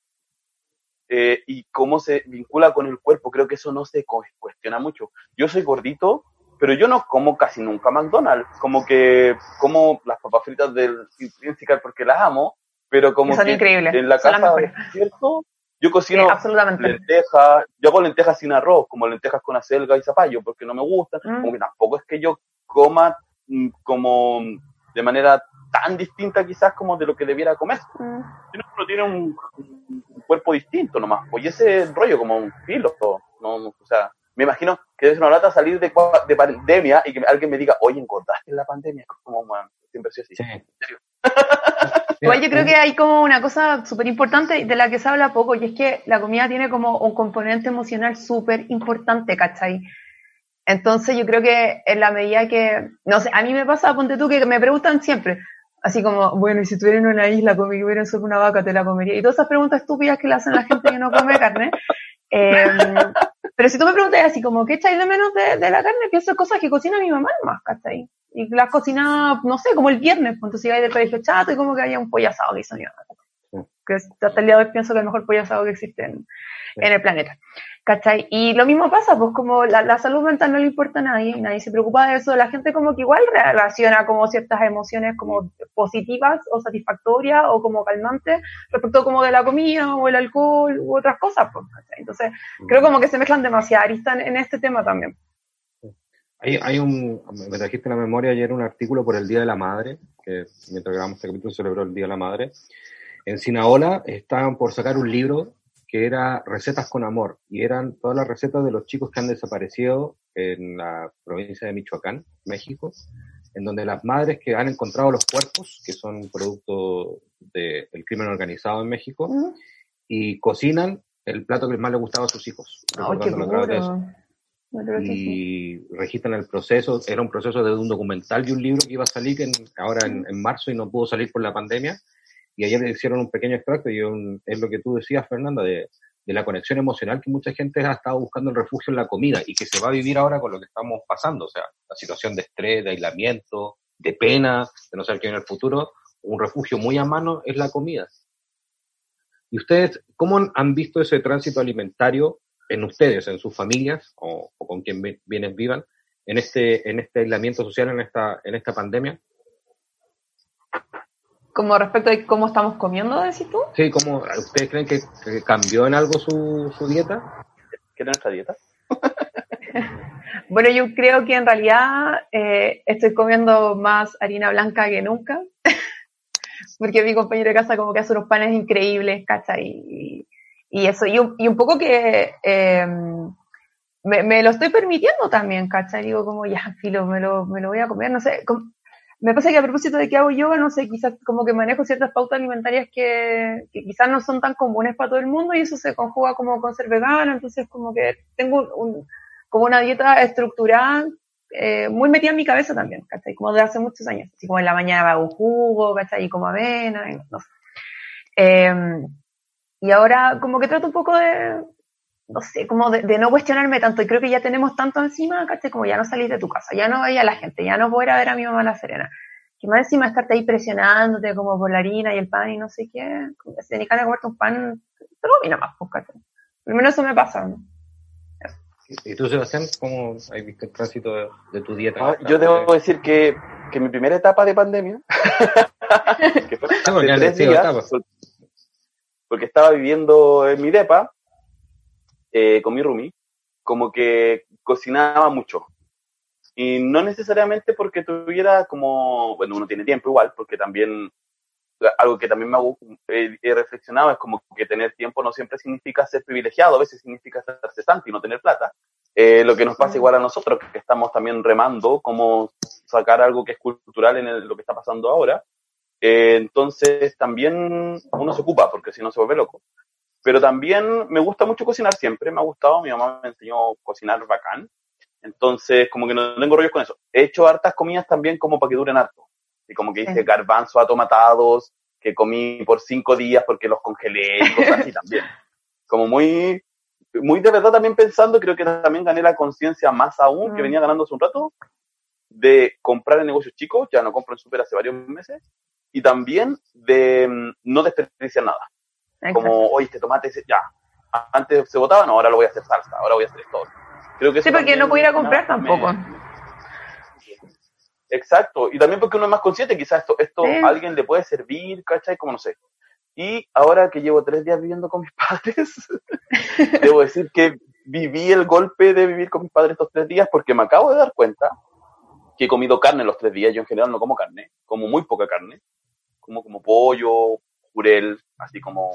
Eh, y cómo se vincula con el cuerpo, creo que eso no se cuestiona mucho. Yo soy gordito, pero yo no como casi nunca McDonald's, como que como las papas fritas del Principal porque las amo, pero como Son que increíbles. en la casa, ¿cierto? Yo cocino lentejas, yo hago lentejas sin arroz, como lentejas con acelga y zapallo, porque no me gustan, mm. como que tampoco es que yo coma mm, como de manera tan distinta quizás como de lo que debiera comer. Mm. Uno tiene un, cuerpo distinto nomás, pues ese rollo como un filo, no, o sea, me imagino que debe ser una lata salir de, de pandemia y que alguien me diga, oye, engordaste en la pandemia. Como, bueno, siempre así. Sí. Igual yo creo que hay como una cosa súper importante de la que se habla poco y es que la comida tiene como un componente emocional súper importante, ¿cachai? Entonces yo creo que en la medida que, no sé, a mí me pasa, ponte tú, que me preguntan siempre, así como, bueno, y si estuviera en una isla, y hubiera sobre una vaca, te la comería. Y todas esas preguntas estúpidas que le hacen la gente que no come carne. Eh, pero si tú me preguntas así como, ¿qué echáis de menos de, la carne? Pienso en cosas que cocina mi mamá más, ¿cachai? Y las cocina, no sé, como el viernes, cuando se iba del colegio chato y como que había un pollo asado que hizo mi. Que hasta el día de hoy pienso que el mejor pollo asado que existe en, en el planeta. ¿Cachai? Y lo mismo pasa, pues como la, la, salud mental no le importa a nadie, nadie se preocupa de eso, la gente como que igual relaciona como ciertas emociones como positivas o satisfactorias o como calmantes respecto como de la comida o el alcohol u otras cosas, pues, ¿cachai? Entonces, creo como que se mezclan demasiado aristas en, en este tema también. Hay, hay un, me trajiste en la memoria ayer un artículo por el Día de la Madre, que mientras grabamos este capítulo celebró el Día de la Madre. En Sinaola estaban por sacar un libro que era Recetas con Amor, y eran todas las recetas de los chicos que han desaparecido en la provincia de Michoacán, México, en donde las madres que han encontrado los cuerpos, que son producto del crimen organizado en México, uh -huh. y cocinan el plato que más les gustaba a sus hijos. Oh, qué y registran el proceso. Era un proceso de un documental y un libro que iba a salir en, ahora en, en, marzo y no pudo salir por la pandemia. Y ayer hicieron un pequeño extracto y un, es lo que tú decías, Fernanda, de, de, la conexión emocional que mucha gente ha estado buscando el refugio en la comida y que se va a vivir ahora con lo que estamos pasando. O sea, la situación de estrés, de aislamiento, de pena, de no saber qué en el futuro. Un refugio muy a mano es la comida. ¿Y ustedes cómo han visto ese tránsito alimentario en ustedes, en sus familias o, con quien vienen vivan en este, en este aislamiento social, en esta, en esta pandemia? Como respecto a cómo estamos comiendo, decís tú? Sí, ¿cómo, ¿ustedes creen que, que cambió en algo su, su dieta? ¿Qué es nuestra dieta? bueno, yo creo que en realidad eh, estoy comiendo más harina blanca que nunca, porque mi compañero de casa como que hace unos panes increíbles, ¿cachai? Y, y eso, y un, y un poco que eh, me, me, lo estoy permitiendo también, ¿cachai? Digo como, ya, filo, me lo, me lo voy a comer, no sé, como, me pasa que a propósito de que hago yoga, no sé, quizás como que manejo ciertas pautas alimentarias que, quizás no son tan comunes para todo el mundo y eso se conjuga como con ser vegana, entonces como que tengo un, como una dieta estructurada eh, muy metida en mi cabeza también, ¿cachai? Como de hace muchos años, así como en la mañana hago jugo, ¿cachai? Y como avena, y no sé. Eh, y ahora como que trato un poco de, no sé, como de, de, no cuestionarme tanto. Y creo que ya tenemos tanto encima, ¿cachai? Como ya no salís de tu casa, ya no veía a la gente, ya no poder a ver a mi mamá La Serena. Que más encima estarte ahí presionándote como por la harina y el pan y no sé qué. Si tenés ganas de comerte un pan, te lo comí más, pues, ¿cachai? Por lo menos eso me pasa, ¿no? ¿Y tú, Sebastián, cómo has visto el tránsito de, de tu dieta? Ah, yo debo decir que, que mi primera etapa de pandemia, que fue no, de tres días, porque estaba viviendo en mi depa eh, con mi roomie, como que cocinaba mucho. Y no necesariamente porque tuviera como, bueno, uno tiene tiempo igual, porque también, algo que también me ha, he, he, reflexionado es como que tener tiempo no siempre significa ser privilegiado, a veces significa ser cesante y no tener plata. Eh, lo que nos pasa igual a nosotros, que estamos también remando cómo sacar algo que es cultural en el, lo que está pasando ahora. Eh, entonces también uno se ocupa, porque si no se vuelve loco. Pero también me gusta mucho cocinar siempre, me ha gustado, mi mamá me enseñó a cocinar bacán. Entonces, como que no tengo rollos con eso. He hecho hartas comidas también como para que duren harto. Y como que hice garbanzos atomatados, que comí por cinco días porque los congelé y cosas así también. Como muy, muy de verdad también pensando, creo que también gané la conciencia más aún, que venía ganando hace un rato, de comprar en negocios chicos, ya no compro en super hace varios meses, y también de mm, no desperdiciar nada. Exacto. Como, oye, este tomate, ya, antes se botaba, no, ahora lo voy a hacer salsa, ahora voy a hacer esto. Creo que sí, porque no puedo ir a comprar tampoco. Exacto, y también porque uno es más consciente, quizás esto, esto a alguien le puede servir, ¿cachai? Como no sé. Y ahora que llevo tres días viviendo con mis padres, debo decir que viví el golpe de vivir con mis padres estos tres días porque me acabo de dar cuenta que he comido carne los tres días. Yo en general no como carne, como muy poca carne. Como como pollo, así como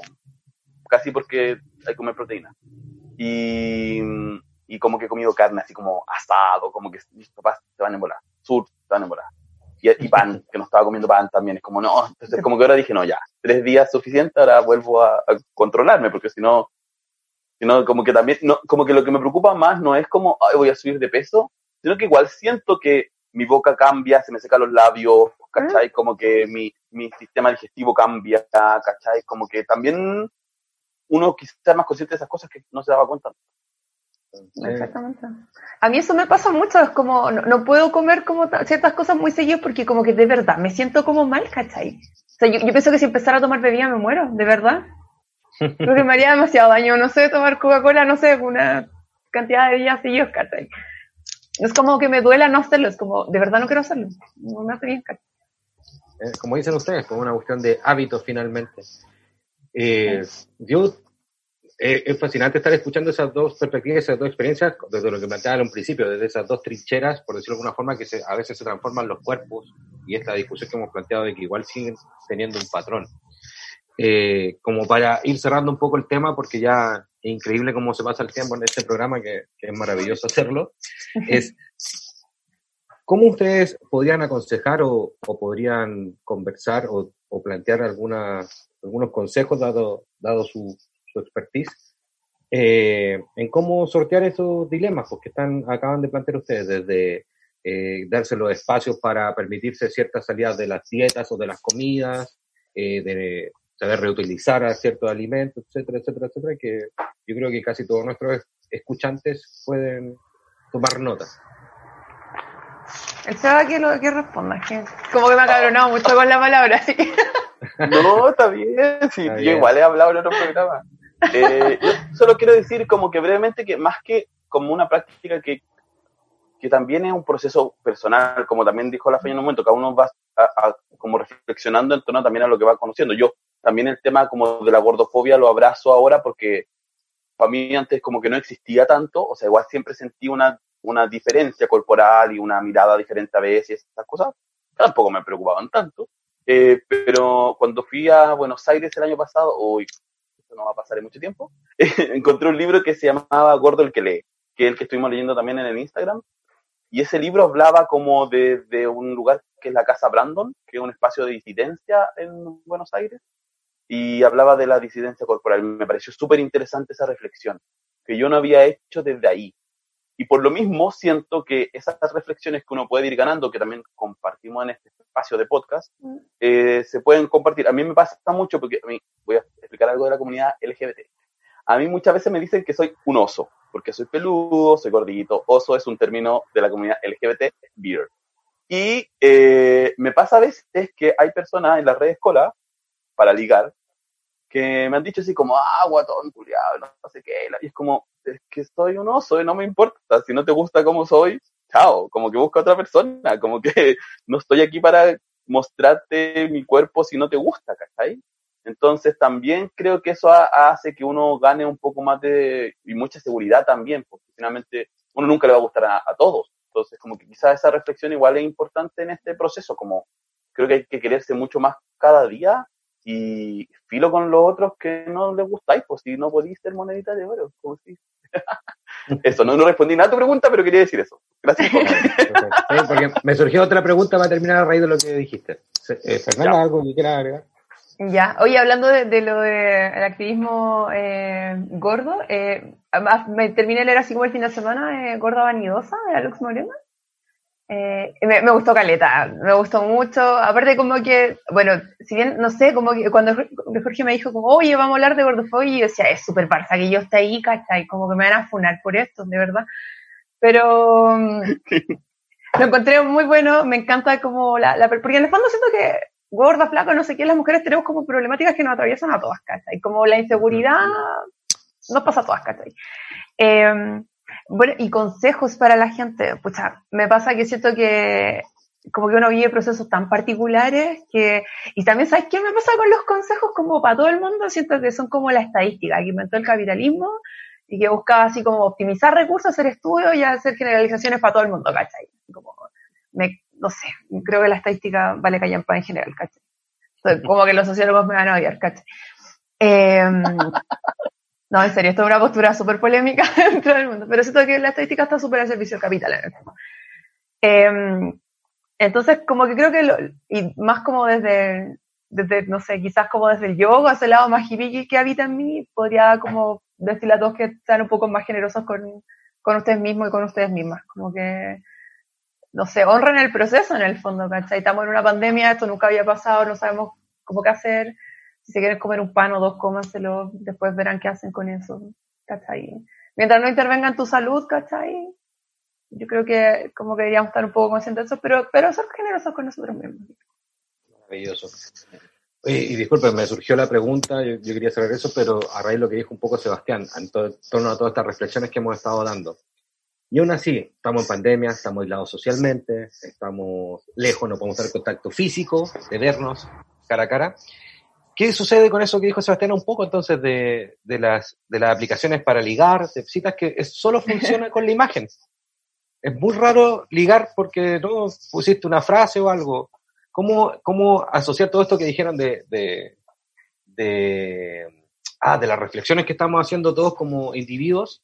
casi porque hay que comer proteína. Y, y como que he comido carne así como asado, como que mis papás se van a embolar, sur se van a embolar. Y, y, pan, que no estaba comiendo pan también, es como no, entonces como que ahora dije, no, ya, tres días suficiente, ahora vuelvo a, a controlarme, porque si no, si no, como que también, no, como que lo que me preocupa más no es como, ay, voy a subir de peso, sino que igual siento que mi boca cambia, se me secan los labios, ¿cachai? Como que mi, mi sistema digestivo cambia, ¿cachai? Como que también uno quizás sea más consciente de esas cosas que no se daba cuenta. Exactamente. A mí eso me pasa mucho, es como, no, no puedo comer como ciertas cosas muy seguidas porque como que de verdad me siento como mal, ¿cachai? sea, yo, yo pienso que si empezara a tomar bebida me muero, de verdad. Creo que me haría demasiado daño, no sé, tomar Coca-Cola, no sé, una cantidad de días seguidos, ¿cachai? No es como que me duela no hacerlo, es como, de verdad no quiero hacerlo. No me hace bien, ¿cachai? Eh, como dicen ustedes, como una cuestión de hábitos finalmente. Eh, yo, eh, es fascinante estar escuchando esas dos perspectivas, esas dos experiencias, desde lo que planteaba en un principio, desde esas dos trincheras, por decirlo de alguna forma, que se, a veces se transforman los cuerpos y esta discusión que hemos planteado de que igual siguen teniendo un patrón. Eh, como para ir cerrando un poco el tema, porque ya es increíble cómo se pasa el tiempo en este programa, que, que es maravilloso hacerlo, es ¿Cómo ustedes podrían aconsejar o, podrían conversar o, plantear alguna, algunos consejos, dado, su, su expertise, eh, en cómo sortear esos dilemas porque están, acaban de plantear ustedes, desde eh, darse los espacios para permitirse ciertas salidas de las dietas o de las comidas, eh, de saber reutilizar ciertos alimentos, etcétera, etcétera, etcétera, que yo creo que casi todos nuestros escuchantes pueden tomar nota. El Seba que lo que responda, es que como que me ha cabronado mucho con la palabra, así que No, está bien, sí, Está yo bien. igual he hablado en otros programas. Eh, yo solo quiero decir como que brevemente que más que como una práctica que, que también es un proceso personal, como también dijo la Feña en un momento, cada uno va a- a- como reflexionando en torno también a lo que va conociendo. Yo también el tema como de la gordofobia lo abrazo ahora porque para mí antes como que no existía tanto, o sea, igual siempre sentí una, una diferencia corporal y una mirada diferente a veces esas cosas, tampoco me preocupaban tanto. Eh, pero cuando fui a Buenos Aires el año pasado, uy, esto no va a pasar en mucho tiempo, encontré un libro que se llamaba Gordo el que lee, que es el que estuvimos leyendo también en el Instagram. Y ese libro hablaba como de, de un lugar que es la Casa Brandon, que es un espacio de disidencia en Buenos Aires, y hablaba de la disidencia corporal. Me pareció súper interesante esa reflexión, que yo no había hecho desde ahí. Y por lo mismo siento que esas reflexiones que uno puede ir ganando, que también compartimos en este espacio de podcast, eh, se pueden compartir. A mí me pasa mucho porque a mí, voy a explicar algo de la comunidad LGBT. A mí muchas veces me dicen que soy un oso, porque soy peludo, soy gordito. Oso es un término de la comunidad LGBT, beer. Y eh, me pasa a veces que hay personas en las redes cola, para ligar, que me han dicho así como, ah, guatón, culiado, no, sé qué. Y es como, es que soy un oso y no me importa. Si no te gusta cómo soy, chao. Como que busca otra persona. Como que no estoy aquí para mostrarte mi cuerpo si no te gusta, ¿cachai? Entonces también creo que eso ha- hace que uno gane un poco más de, y mucha seguridad también, porque finalmente uno nunca le va a gustar a, a todos. Entonces como que quizás esa reflexión igual es importante en este proceso, como creo que hay que quererse mucho más cada día y filo con los otros que no les gustáis, pues si no podéis ser monedita de oro, como si... eso, no, no respondí nada a tu pregunta, pero quería decir eso. Gracias. por-. Sí, porque me surgió otra pregunta para terminar a raíz de lo que dijiste. Eh, Fernanda. ¿algo que quieras agregar? Ya, oye, hablando de, de lo del activismo eh, gordo, eh, me terminé de leer así como el fin de semana eh, Gorda Vanidosa de Alex Moreno. Eh, me, me gustó Caleta, me gustó mucho. Aparte, como que, bueno, si bien, no sé, como que cuando Jorge me dijo, como, oye, vamos a hablar de gordofobia, y yo decía, es súper parsa que yo esté ahí, ¿cachai? Como que me van a funar por esto, de verdad. Pero mm, lo encontré muy bueno, me encanta como la, la- porque en el fondo siento que gorda, flaca, no sé qué, las mujeres tenemos como problemáticas que nos atraviesan a todas, ¿cachai? Como la inseguridad nos pasa a todas, ¿cachai? Eh, bueno, y consejos para la gente, pucha, me pasa que siento que como que uno vive procesos tan particulares que, y también, ¿sabes qué me pasa con los consejos? Como para todo el mundo, siento que son como la estadística que inventó el capitalismo y que buscaba así como optimizar recursos, hacer estudios y hacer generalizaciones para todo el mundo, ¿cachai? Como, me, no sé, creo que la estadística vale callampa en general, ¿cachai? Entonces, como que los sociólogos me van a odiar, ¿cachai? Eh, no, en serio, esto es una postura súper polémica dentro del mundo, pero siento que la estadística está súper al servicio capital en el. Eh, entonces, como que creo que, lo, y más como desde, desde, no sé, quizás como desde el yoga, ese lado más hippie que habita en mí, podría como decirle a todos que sean un poco más generosos con, con ustedes mismos y con ustedes mismas. Como que, no sé, honren el proceso en el fondo, ¿cachai? Estamos en una pandemia, esto nunca había pasado, no sabemos cómo qué hacer. Si se quieren comer un pan o dos, cómanselo, después verán qué hacen con eso, ¿cachai? Mientras no intervenga en tu salud, ¿cachai? Yo creo que como que deberíamos estar un poco conscientes de eso, pero, pero ser generosos con nosotros mismos. Maravilloso. y disculpen, me surgió la pregunta, yo, quería saber eso, pero a raíz de lo que dijo un poco Sebastián, en, torno a todas estas reflexiones que hemos estado dando. Y aún así, estamos en pandemia, estamos aislados socialmente, estamos lejos, no podemos tener contacto físico, de vernos cara a cara. ¿Qué sucede con eso que dijo Sebastián un poco entonces de, las aplicaciones para ligar, de citas que solo funciona con la imagen? Es muy raro ligar porque no pusiste una frase o algo. ¿Cómo, cómo asociar todo esto que dijeron de, de, de, ah, de las reflexiones que estamos haciendo todos como individuos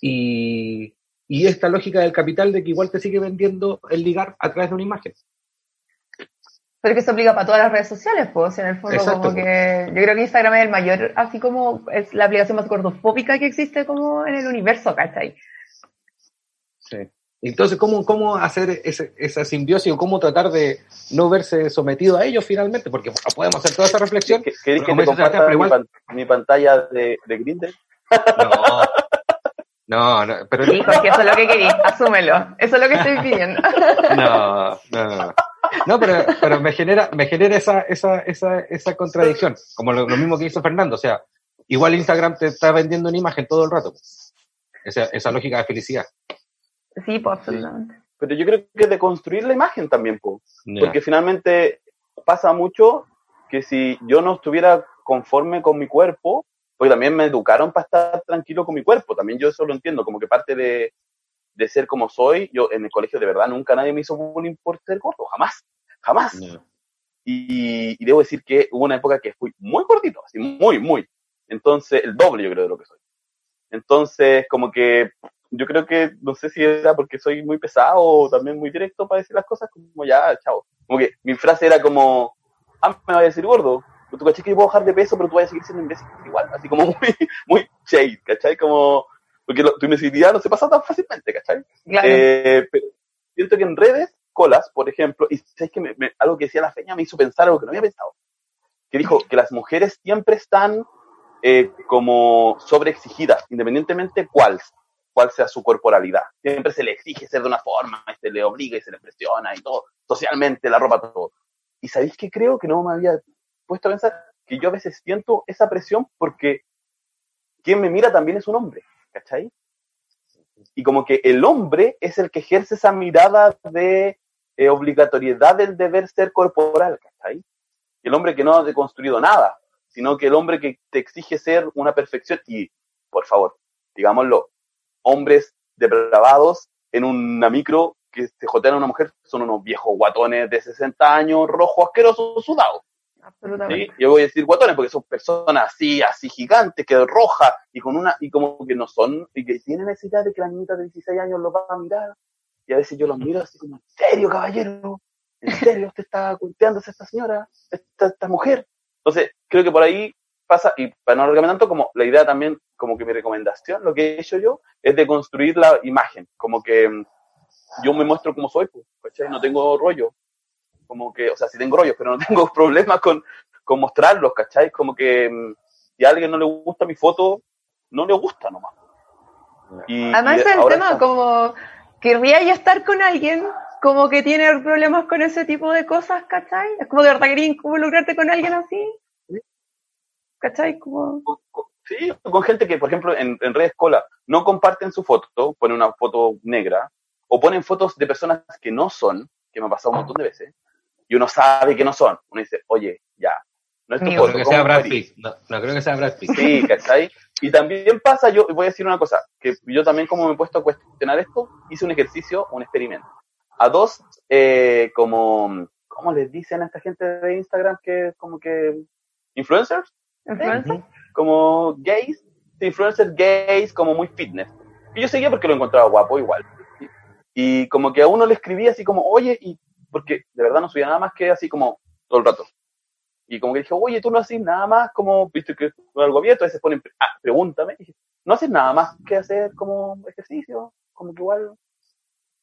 y, y esta lógica del capital de que igual te sigue vendiendo el ligar a través de una imagen? Pero que se aplica para todas las redes sociales, pues, en el fondo, como que yo creo que Instagram es el mayor, así como es la aplicación más gordofóbica que existe como en el universo, ¿cachai? Sí. Entonces, ¿cómo, cómo hacer ese, esa simbiosis o cómo tratar de no verse sometido a ellos finalmente? Porque podemos hacer toda esa reflexión. ¿Querés que te comparta mi, pantalla de, de Grindr? No. No, pero... Sí, porque eso es lo que quería, asúmelo. Eso es lo que estoy pidiendo. No, no, no. No, pero, pero me genera, me genera esa, esa, esa, esa contradicción, como lo, mismo que hizo Fernando. O sea, igual Instagram te está vendiendo una imagen todo el rato. Esa, esa lógica de felicidad. Sí, pues, absolutamente. Pero yo creo que de construir la imagen también, pues. Porque finalmente pasa mucho que si yo no estuviera conforme con mi cuerpo, porque también me educaron para estar tranquilo con mi cuerpo, también yo eso lo entiendo, como que parte de, de ser como soy, yo en el colegio de verdad nunca nadie me hizo bullying por ser gordo, jamás, jamás. Y, y, debo decir que hubo una época que fui muy gordito, así muy, muy. Entonces, el doble yo creo de lo que soy. Entonces, como que yo creo que, no sé si era porque soy muy pesado o también muy directo para decir las cosas, como ya, chao. Como que mi frase era como, ah, me voy a decir gordo. Tú caché que yo puedo bajar de peso, pero tú vas a seguir siendo imbécil igual. Así como muy, muy shade, ¿cachai? Como, porque tu imbecilidad no se pasa tan fácilmente, ¿cachai? Eh, pero siento que en redes, colas, por ejemplo, y sabes que me, algo que decía la feña me hizo pensar algo que no había pensado. Que dijo que las mujeres siempre están eh, como sobreexigidas, independientemente cuál, cuál sea su corporalidad. Siempre se le exige ser de una forma, se le obliga y se le presiona y todo, socialmente, la ropa, todo. Y sabéis que creo que no me había puesto a pensar que yo a veces siento esa presión porque quien me mira también es un hombre, ¿cachai? Y como que el hombre es el que ejerce esa mirada de eh, obligatoriedad del deber ser corporal, ¿cachai? El hombre que no ha deconstruido nada, sino que el hombre que te exige ser una perfección. Y, por favor, digámoslo, hombres depravados en una micro que se jotean a una mujer son unos viejos guatones de 60 años, rojos, asquerosos, sudados. Absolutamente. Yo voy a decir guatones porque son personas así, así gigantes, que roja y con una, y como que no son, y que tienen idea de que la niñita de 16 años los va a mirar. Y a veces yo los miro así como, ¿en serio, caballero? ¿En serio usted está cuenteándose esta señora, esta, esta mujer? Entonces, creo que por ahí pasa, y para no alargarme tanto, como la idea también, como que mi recomendación, lo que he hecho yo, es de construir la imagen, como que mm, yo me muestro como soy, pues, No tengo rollo, como que, o sea, sí tengo rollos, pero no tengo problemas con, con mostrarlos, ¿cachai? Como que mm, si a alguien no le gusta mi foto, no le gusta nomás. Y, Además, es el tema, como querría yo estar con alguien como que tiene problemas con ese tipo de cosas, ¿cachai? Es como de verdad quería involucrarte con alguien así. ¿Cachai? Como... Sí, con gente que, por ejemplo, en, en redes cola no comparten su foto, ponen una foto negra, o ponen fotos de personas que no son, que me ha pasado un montón de veces, y uno sabe que no son. Uno dice, oye, ya, no es tu foto. Creo que sea Brad Pitt. No, no, creo que sea Brad Pitt. Sí, ¿cachai? Y también pasa, yo voy a decir una cosa, que yo también como me he puesto a cuestionar esto, hice un ejercicio, un experimento. A dos, eh, como, ¿cómo les dicen a esta gente de Instagram que como que influencers? ¿Influencers? Como gays, influencers gays, como muy fitness. Y yo seguía porque lo encontraba guapo igual. Y como que a uno le escribía así como, oye, y porque de verdad no subía nada más que así como todo el rato. Y como que dije, oye, tú no haces nada más como, viste que es algo abierto, a veces ponen, ah, pregúntame. No haces nada más que hacer como ejercicio, como que igual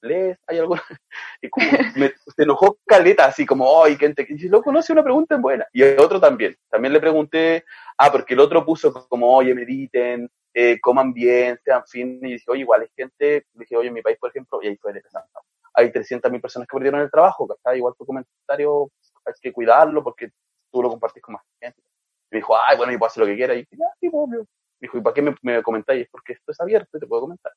lees, hay alguna. Y como me, se enojó caleta, así como, ay, gente, y loco, no hace una pregunta en buena. Y el otro también. También le pregunté, ah, porque el otro puso como, oye, mediten, eh, coman bien, sean fin. Y dije, oye, igual hay gente, dije, oye, en mi país, por ejemplo, y ahí fue interesante. Hay 300.000 personas que perdieron el trabajo, ¿cachai? Igual tu comentario hay que cuidarlo porque tú lo compartís con más gente. Y me dijo, ay, bueno, yo puedo hacer lo que quiera. Y dije, ya, sí, obvio. Me dijo, ¿y para qué me, me comentáis? Porque esto es abierto y te puedo comentar.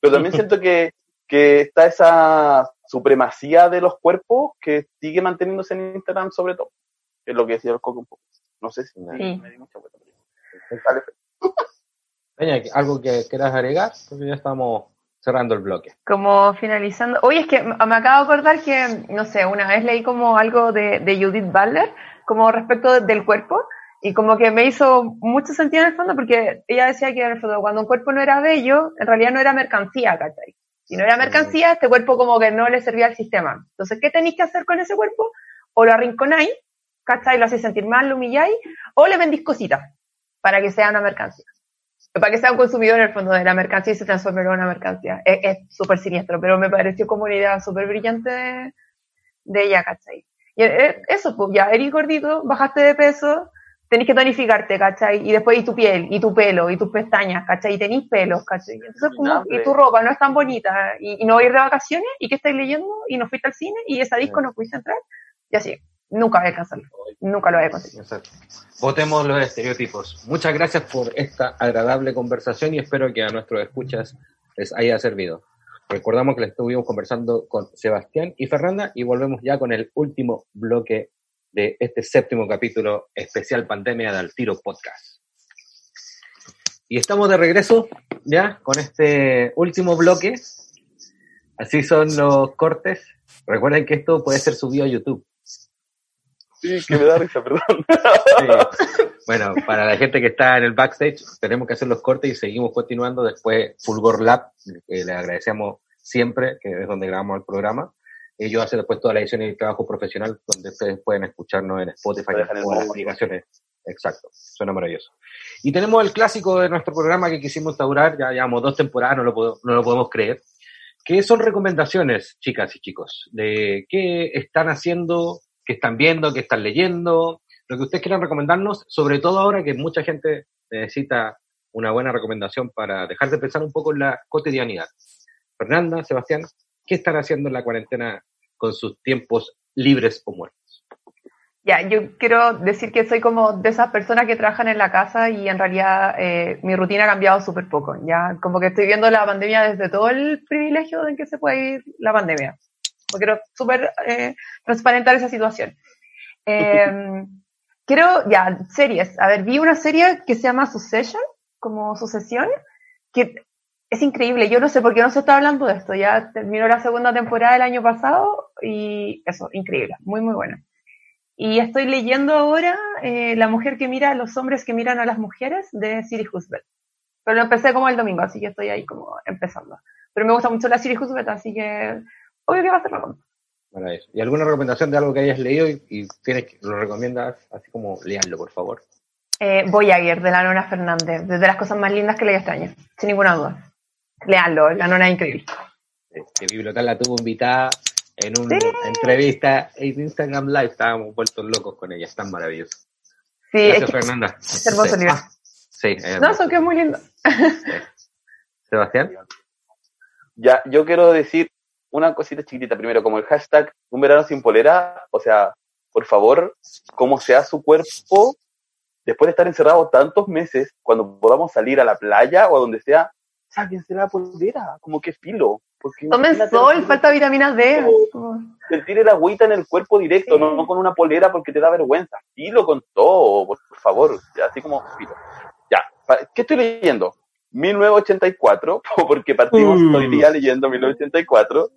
Pero también siento que, que está esa supremacía de los cuerpos que sigue manteniéndose en Instagram sobre todo. Es lo que decía el Coco un poco. No sé si me, Sí. me di mucha vuelta. Peña, ¿algo que quieras agregar? Porque ya estamos cerrando el bloque. Como finalizando. Oye, es que me acabo de acordar que, no sé, una vez leí como algo de, de Judith Butler, como respecto del cuerpo, y como que me hizo mucho sentido en el fondo, porque ella decía que en el fondo, cuando un cuerpo no era bello, en realidad no era mercancía, ¿cachai? Si no era mercancía, este cuerpo como que no le servía al sistema. Entonces, ¿qué tenéis que hacer con ese cuerpo? O lo arrinconáis, ¿cachai? Lo hacéis sentir mal, lo humilláis, o le vendís cositas para que sea una mercancía. Para que sea un consumidor en el fondo de la mercancía y se transforme en una mercancía. Es súper siniestro, pero me pareció como una idea súper brillante de, de ella, ¿cachai? Y eh, eso, pues ya, eres gordito, bajaste de peso, tenés que tonificarte, ¿cachai? Y después y tu piel, y tu pelo, y tus pestañas, ¿cachai? Y tenés pelos, ¿cachai? Y Entonces, como, Abominable. y tu ropa no es tan bonita, y, y no voy a ir de vacaciones, y qué estáis leyendo, y no fuiste al cine, y esa disco no pudiste entrar, y así, nunca voy a alcanzarlo, nunca lo voy a conseguir. Exacto. Votemos los estereotipos. Muchas gracias por esta agradable conversación y espero que a nuestros escuchas les haya servido. Recordamos que le estuvimos conversando con Sebastián y Fernanda y volvemos ya con el último bloque de este séptimo capítulo especial pandemia de Al Tiro Podcast. Y estamos de regreso ya con este último bloque. Así son los cortes. Recuerden que esto puede ser subido a YouTube. Sí, que me da risa, perdón. Sí. Bueno, para la gente que está en el backstage, tenemos que hacer los cortes y seguimos continuando. Después, Fulgor Lab, que le agradecemos siempre, que es donde grabamos el programa. Ellos hacen después toda la edición y el trabajo profesional, donde ustedes pueden escucharnos en Spotify, dejan en todas las aplicaciones. Exacto, suena maravilloso. Y tenemos el clásico de nuestro programa que quisimos instaurar, ya llevamos dos temporadas, no lo, puedo- no lo podemos creer, que son recomendaciones, chicas y chicos, de qué están haciendo, qué están viendo, qué están leyendo, lo que ustedes quieran recomendarnos, sobre todo ahora que mucha gente necesita una buena recomendación para dejar de pensar un poco en la cotidianidad. Fernanda, Sebastián, ¿qué están haciendo en la cuarentena con sus tiempos libres o muertos? Ya, yo quiero decir que soy como de esas personas que trabajan en la casa y en realidad eh, mi rutina ha cambiado súper poco. Ya, como que estoy viendo la pandemia desde todo el privilegio en que se puede ir la pandemia. Quiero súper eh, transparentar esa situación. Eh, quiero, ya, series. A ver, vi una serie que se llama Succession, como sucesión, que es increíble. Yo no sé por qué no se está hablando de esto. Ya terminó la segunda temporada el año pasado y eso, increíble. Muy, muy buena. Y estoy leyendo ahora eh, La mujer que mira a los hombres que miran a las mujeres de Siri Husband. Pero lo empecé como el domingo, así que estoy ahí como empezando. Pero me gusta mucho la Siri Husband, así que obvio que va a ser la Maravilloso. ¿Y alguna recomendación de algo que hayas leído y, y tienes que, lo recomiendas así como leanlo, por favor? eh, Voyager de la Nona Fernández, desde las cosas más lindas que leí este año, sin ninguna duda. Leanlo, la Nona es increíble. Eh, que Biblioteca la tuvo invitada en una Sí. entrevista en Instagram Live. Estábamos vueltos locos con ella. Es tan maravilloso. Sí, Gracias, es que Fernanda. es hermoso Sí. libro. Ah, sí, es No, eso que es muy lindo. Sebastián. Ya, yo quiero decir una cosita chiquitita primero, como el hashtag un verano sin polera, o sea, por favor, como sea su cuerpo, después de estar encerrado tantos meses, cuando podamos salir a la playa o a donde sea, sáquense la polera, como que filo. Porque Tomen sol, sentir- falta vitamina D. Sentir el agüita en el cuerpo directo, Sí. no, no con una polera porque te da vergüenza. Filo con todo, por, favor, ya, así como filo. Ya, ¿qué estoy leyendo? 1984, porque partimos Mm. hoy día leyendo 1984.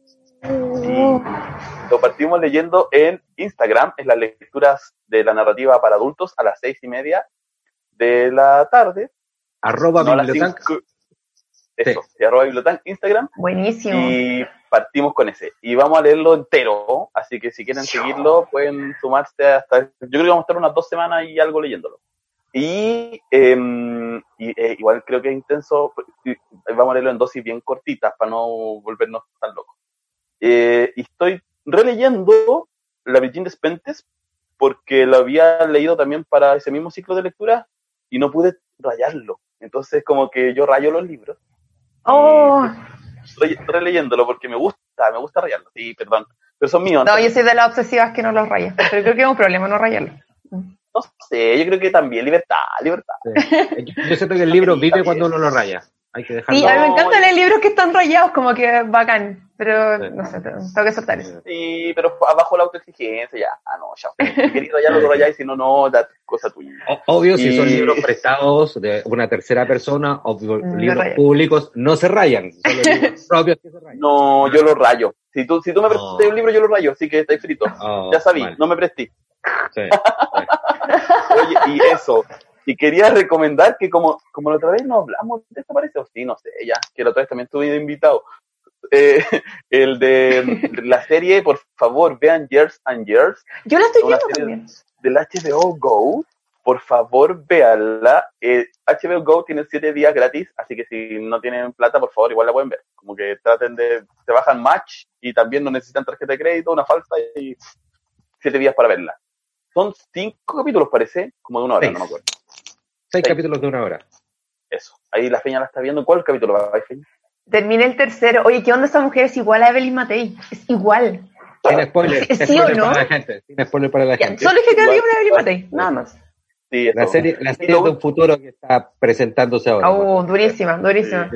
Y lo partimos leyendo en Instagram, en las lecturas de la narrativa para adultos a las seis y media de la tarde. Arroba no cinco. Eso, y arroba biblioteca, Instagram. Buenísimo. Y partimos con ese. Y vamos a leerlo entero, así que si quieren seguirlo, pueden sumarse hasta... Yo creo que vamos a estar unas dos semanas y algo leyéndolo. Y, em, y, eh, igual creo que es intenso, vamos a leerlo en dosis bien cortitas para no volvernos tan locos. Eh, y estoy releyendo La Virgin Despentes porque lo había leído también para ese mismo ciclo de lectura y no pude rayarlo. Entonces como que yo rayo los libros Oh, re- releyéndolo porque me gusta, me gusta rayarlo. Sí, perdón. Pero son míos. no, yo soy de las obsesivas que no los raya. Pero creo que es un problema no rayarlo. no sé, yo creo que también libertad, libertad. Sí. Yo siento que el libro vive cuando uno lo raya. Hay que dejarlo. Sí, a mí me No, encantan los libros que están rayados, como que bacán. Pero Sí. no sé, tengo que soltar eso. Sí, pero abajo la autoexigencia, ya, ah, no, ya. Queréis rayarlo, lo rayáis, si no, no, da cosa tuya. Obvio, si son Y- libros prestados de una tercera persona o Mm, libros rayan. públicos, no se rayan. Son los libros propios que se rayan. No, yo lo rayo. Si tú, si tú me No. prestas un libro, yo lo rayo, así que estáis frito. Oh, ya sabí, vale. no me prestí. Sí. Oye, y eso. Y quería recomendar que como, como la otra vez no hablamos de esto, parece, o sí, no sé, ya, que la otra vez también estuve invitado. Eh, el de la serie, por favor, vean Years and Years, Yo la estoy viendo también. del HBO Go. Por favor, véanla. Eh, HBO Go tiene siete días gratis, así que si no tienen plata, por favor, igual la pueden ver. Como que traten de, se bajan Match y también no necesitan tarjeta de crédito, una falsa y siete días para verla. Son cinco capítulos, parece, como de una hora, Seis. no me acuerdo. Seis Sí. capítulos de una hora. Eso. Ahí la Feña la está viendo. ¿Cuál capítulo va, Feña? Terminé el tercero. Oye, ¿qué onda esa mujer? Es igual a Evelyn Matei. Es igual. Sin spoiler. ¿Sí- sin sí o spoiler no? para la gente. Sin spoiler para la Ya, gente. solo dije que había una Evelyn Matei. Nada más. Sí. La serie, la serie lo de un futuro que está presentándose ahora. Oh, durísima, durísima.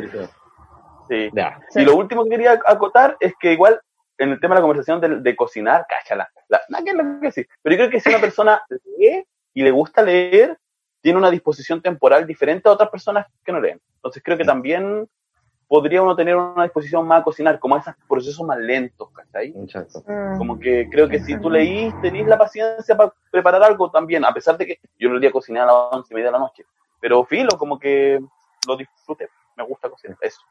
Sí. Y lo último que quería acotar es que igual en el tema de la conversación de, de cocinar, cáchala, la, nada que decir. Pero yo creo que si una persona lee y le gusta leer, tiene una disposición temporal diferente a otras personas que no leen. Entonces creo que también podría uno tener una disposición más a cocinar, como esos procesos más lentos, ¿cachai? Exacto. Mm. Como que creo que si tú leís, tenés la paciencia para preparar algo también, a pesar de que yo lo día cocinar a las once y media de la noche. Pero filo, como que lo disfruté, me gusta cocinar, eso.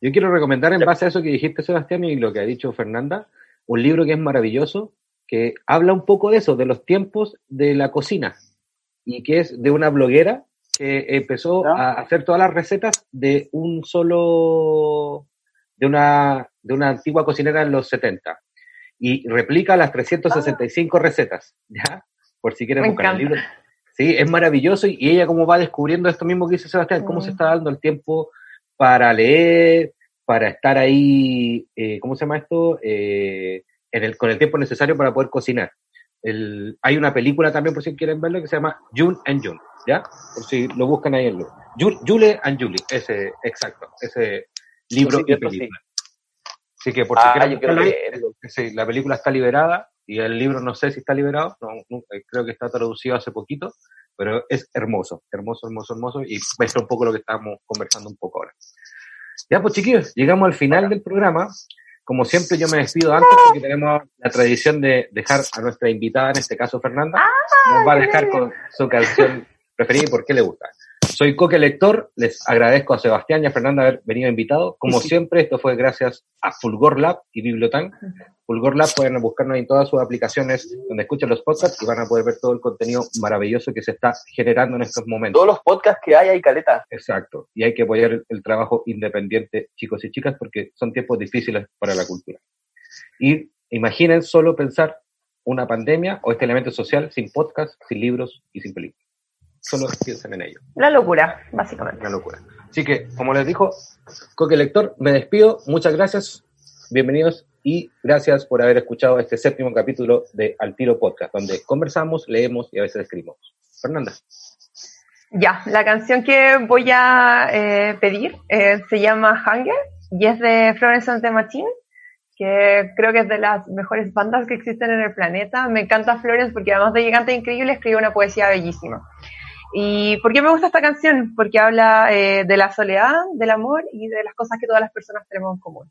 Yo quiero recomendar, en base a eso que dijiste, Sebastián, y lo que ha dicho Fernanda, un libro que es maravilloso, que habla un poco de eso, de los tiempos de la cocina, y que es de una bloguera que empezó a hacer todas las recetas de un solo, de una, de una antigua cocinera en los 70, y replica las 365 recetas, ¿ya? Por si quieren Me buscar el encanta. libro. Sí, es maravilloso, y ella como va descubriendo esto mismo que dice Sebastián, cómo Mm. se está dando el tiempo para leer, para estar ahí, eh, ¿cómo se llama esto? Eh, en el, con el tiempo necesario para poder cocinar. El, hay una película también, por si quieren verlo, que se llama June and June, ¿ya? Por si lo buscan ahí en lo. Jul- Jule and Julie, ese, exacto, ese libro Sí, y sí. película. Así que por si Ah, quieren leerlo. sí, la película está liberada y el libro no sé si está liberado, no, no, eh, creo que está traducido hace poquito, pero es hermoso, hermoso, hermoso, hermoso y muestra un poco lo que estamos conversando un poco ahora. Ya pues chiquillos, llegamos al final del programa. Como siempre yo me despido antes porque tenemos la tradición de dejar a nuestra invitada, en este caso Fernanda, nos va a dejar con su canción preferida y por qué le gusta. Soy Coque Lector, les agradezco a Sebastián y a Fernanda haber venido invitados. Como siempre, esto fue gracias a Fulgor Lab y Bibliotan. Fulgor Lab pueden buscarnos en todas sus aplicaciones donde escuchan los podcasts y van a poder ver todo el contenido maravilloso que se está generando en estos momentos. Todos los podcasts que hay hay caleta. Exacto. Y hay que apoyar el, el trabajo independiente, chicos y chicas, porque son tiempos difíciles para la cultura. Y imaginen solo pensar una pandemia o este elemento social sin podcast, sin libros y sin películas. Solo piensen en ello. La locura, básicamente. Una locura. Así que, como les dijo Coque Lector, me despido. Muchas gracias. Bienvenidos y gracias por haber escuchado este séptimo capítulo de Al Tiro Podcast, donde conversamos, leemos y a veces escribimos. Fernanda. Ya, la canción que voy a eh, pedir eh, se llama Hunger y es de Florence and the Machine, que creo que es de las mejores bandas que existen en el planeta. Me encanta Florence porque además de gigante increíble escribe una poesía bellísima. ¿Y por qué me gusta esta canción? Porque habla eh, de la soledad, del amor y de las cosas que todas las personas tenemos en común.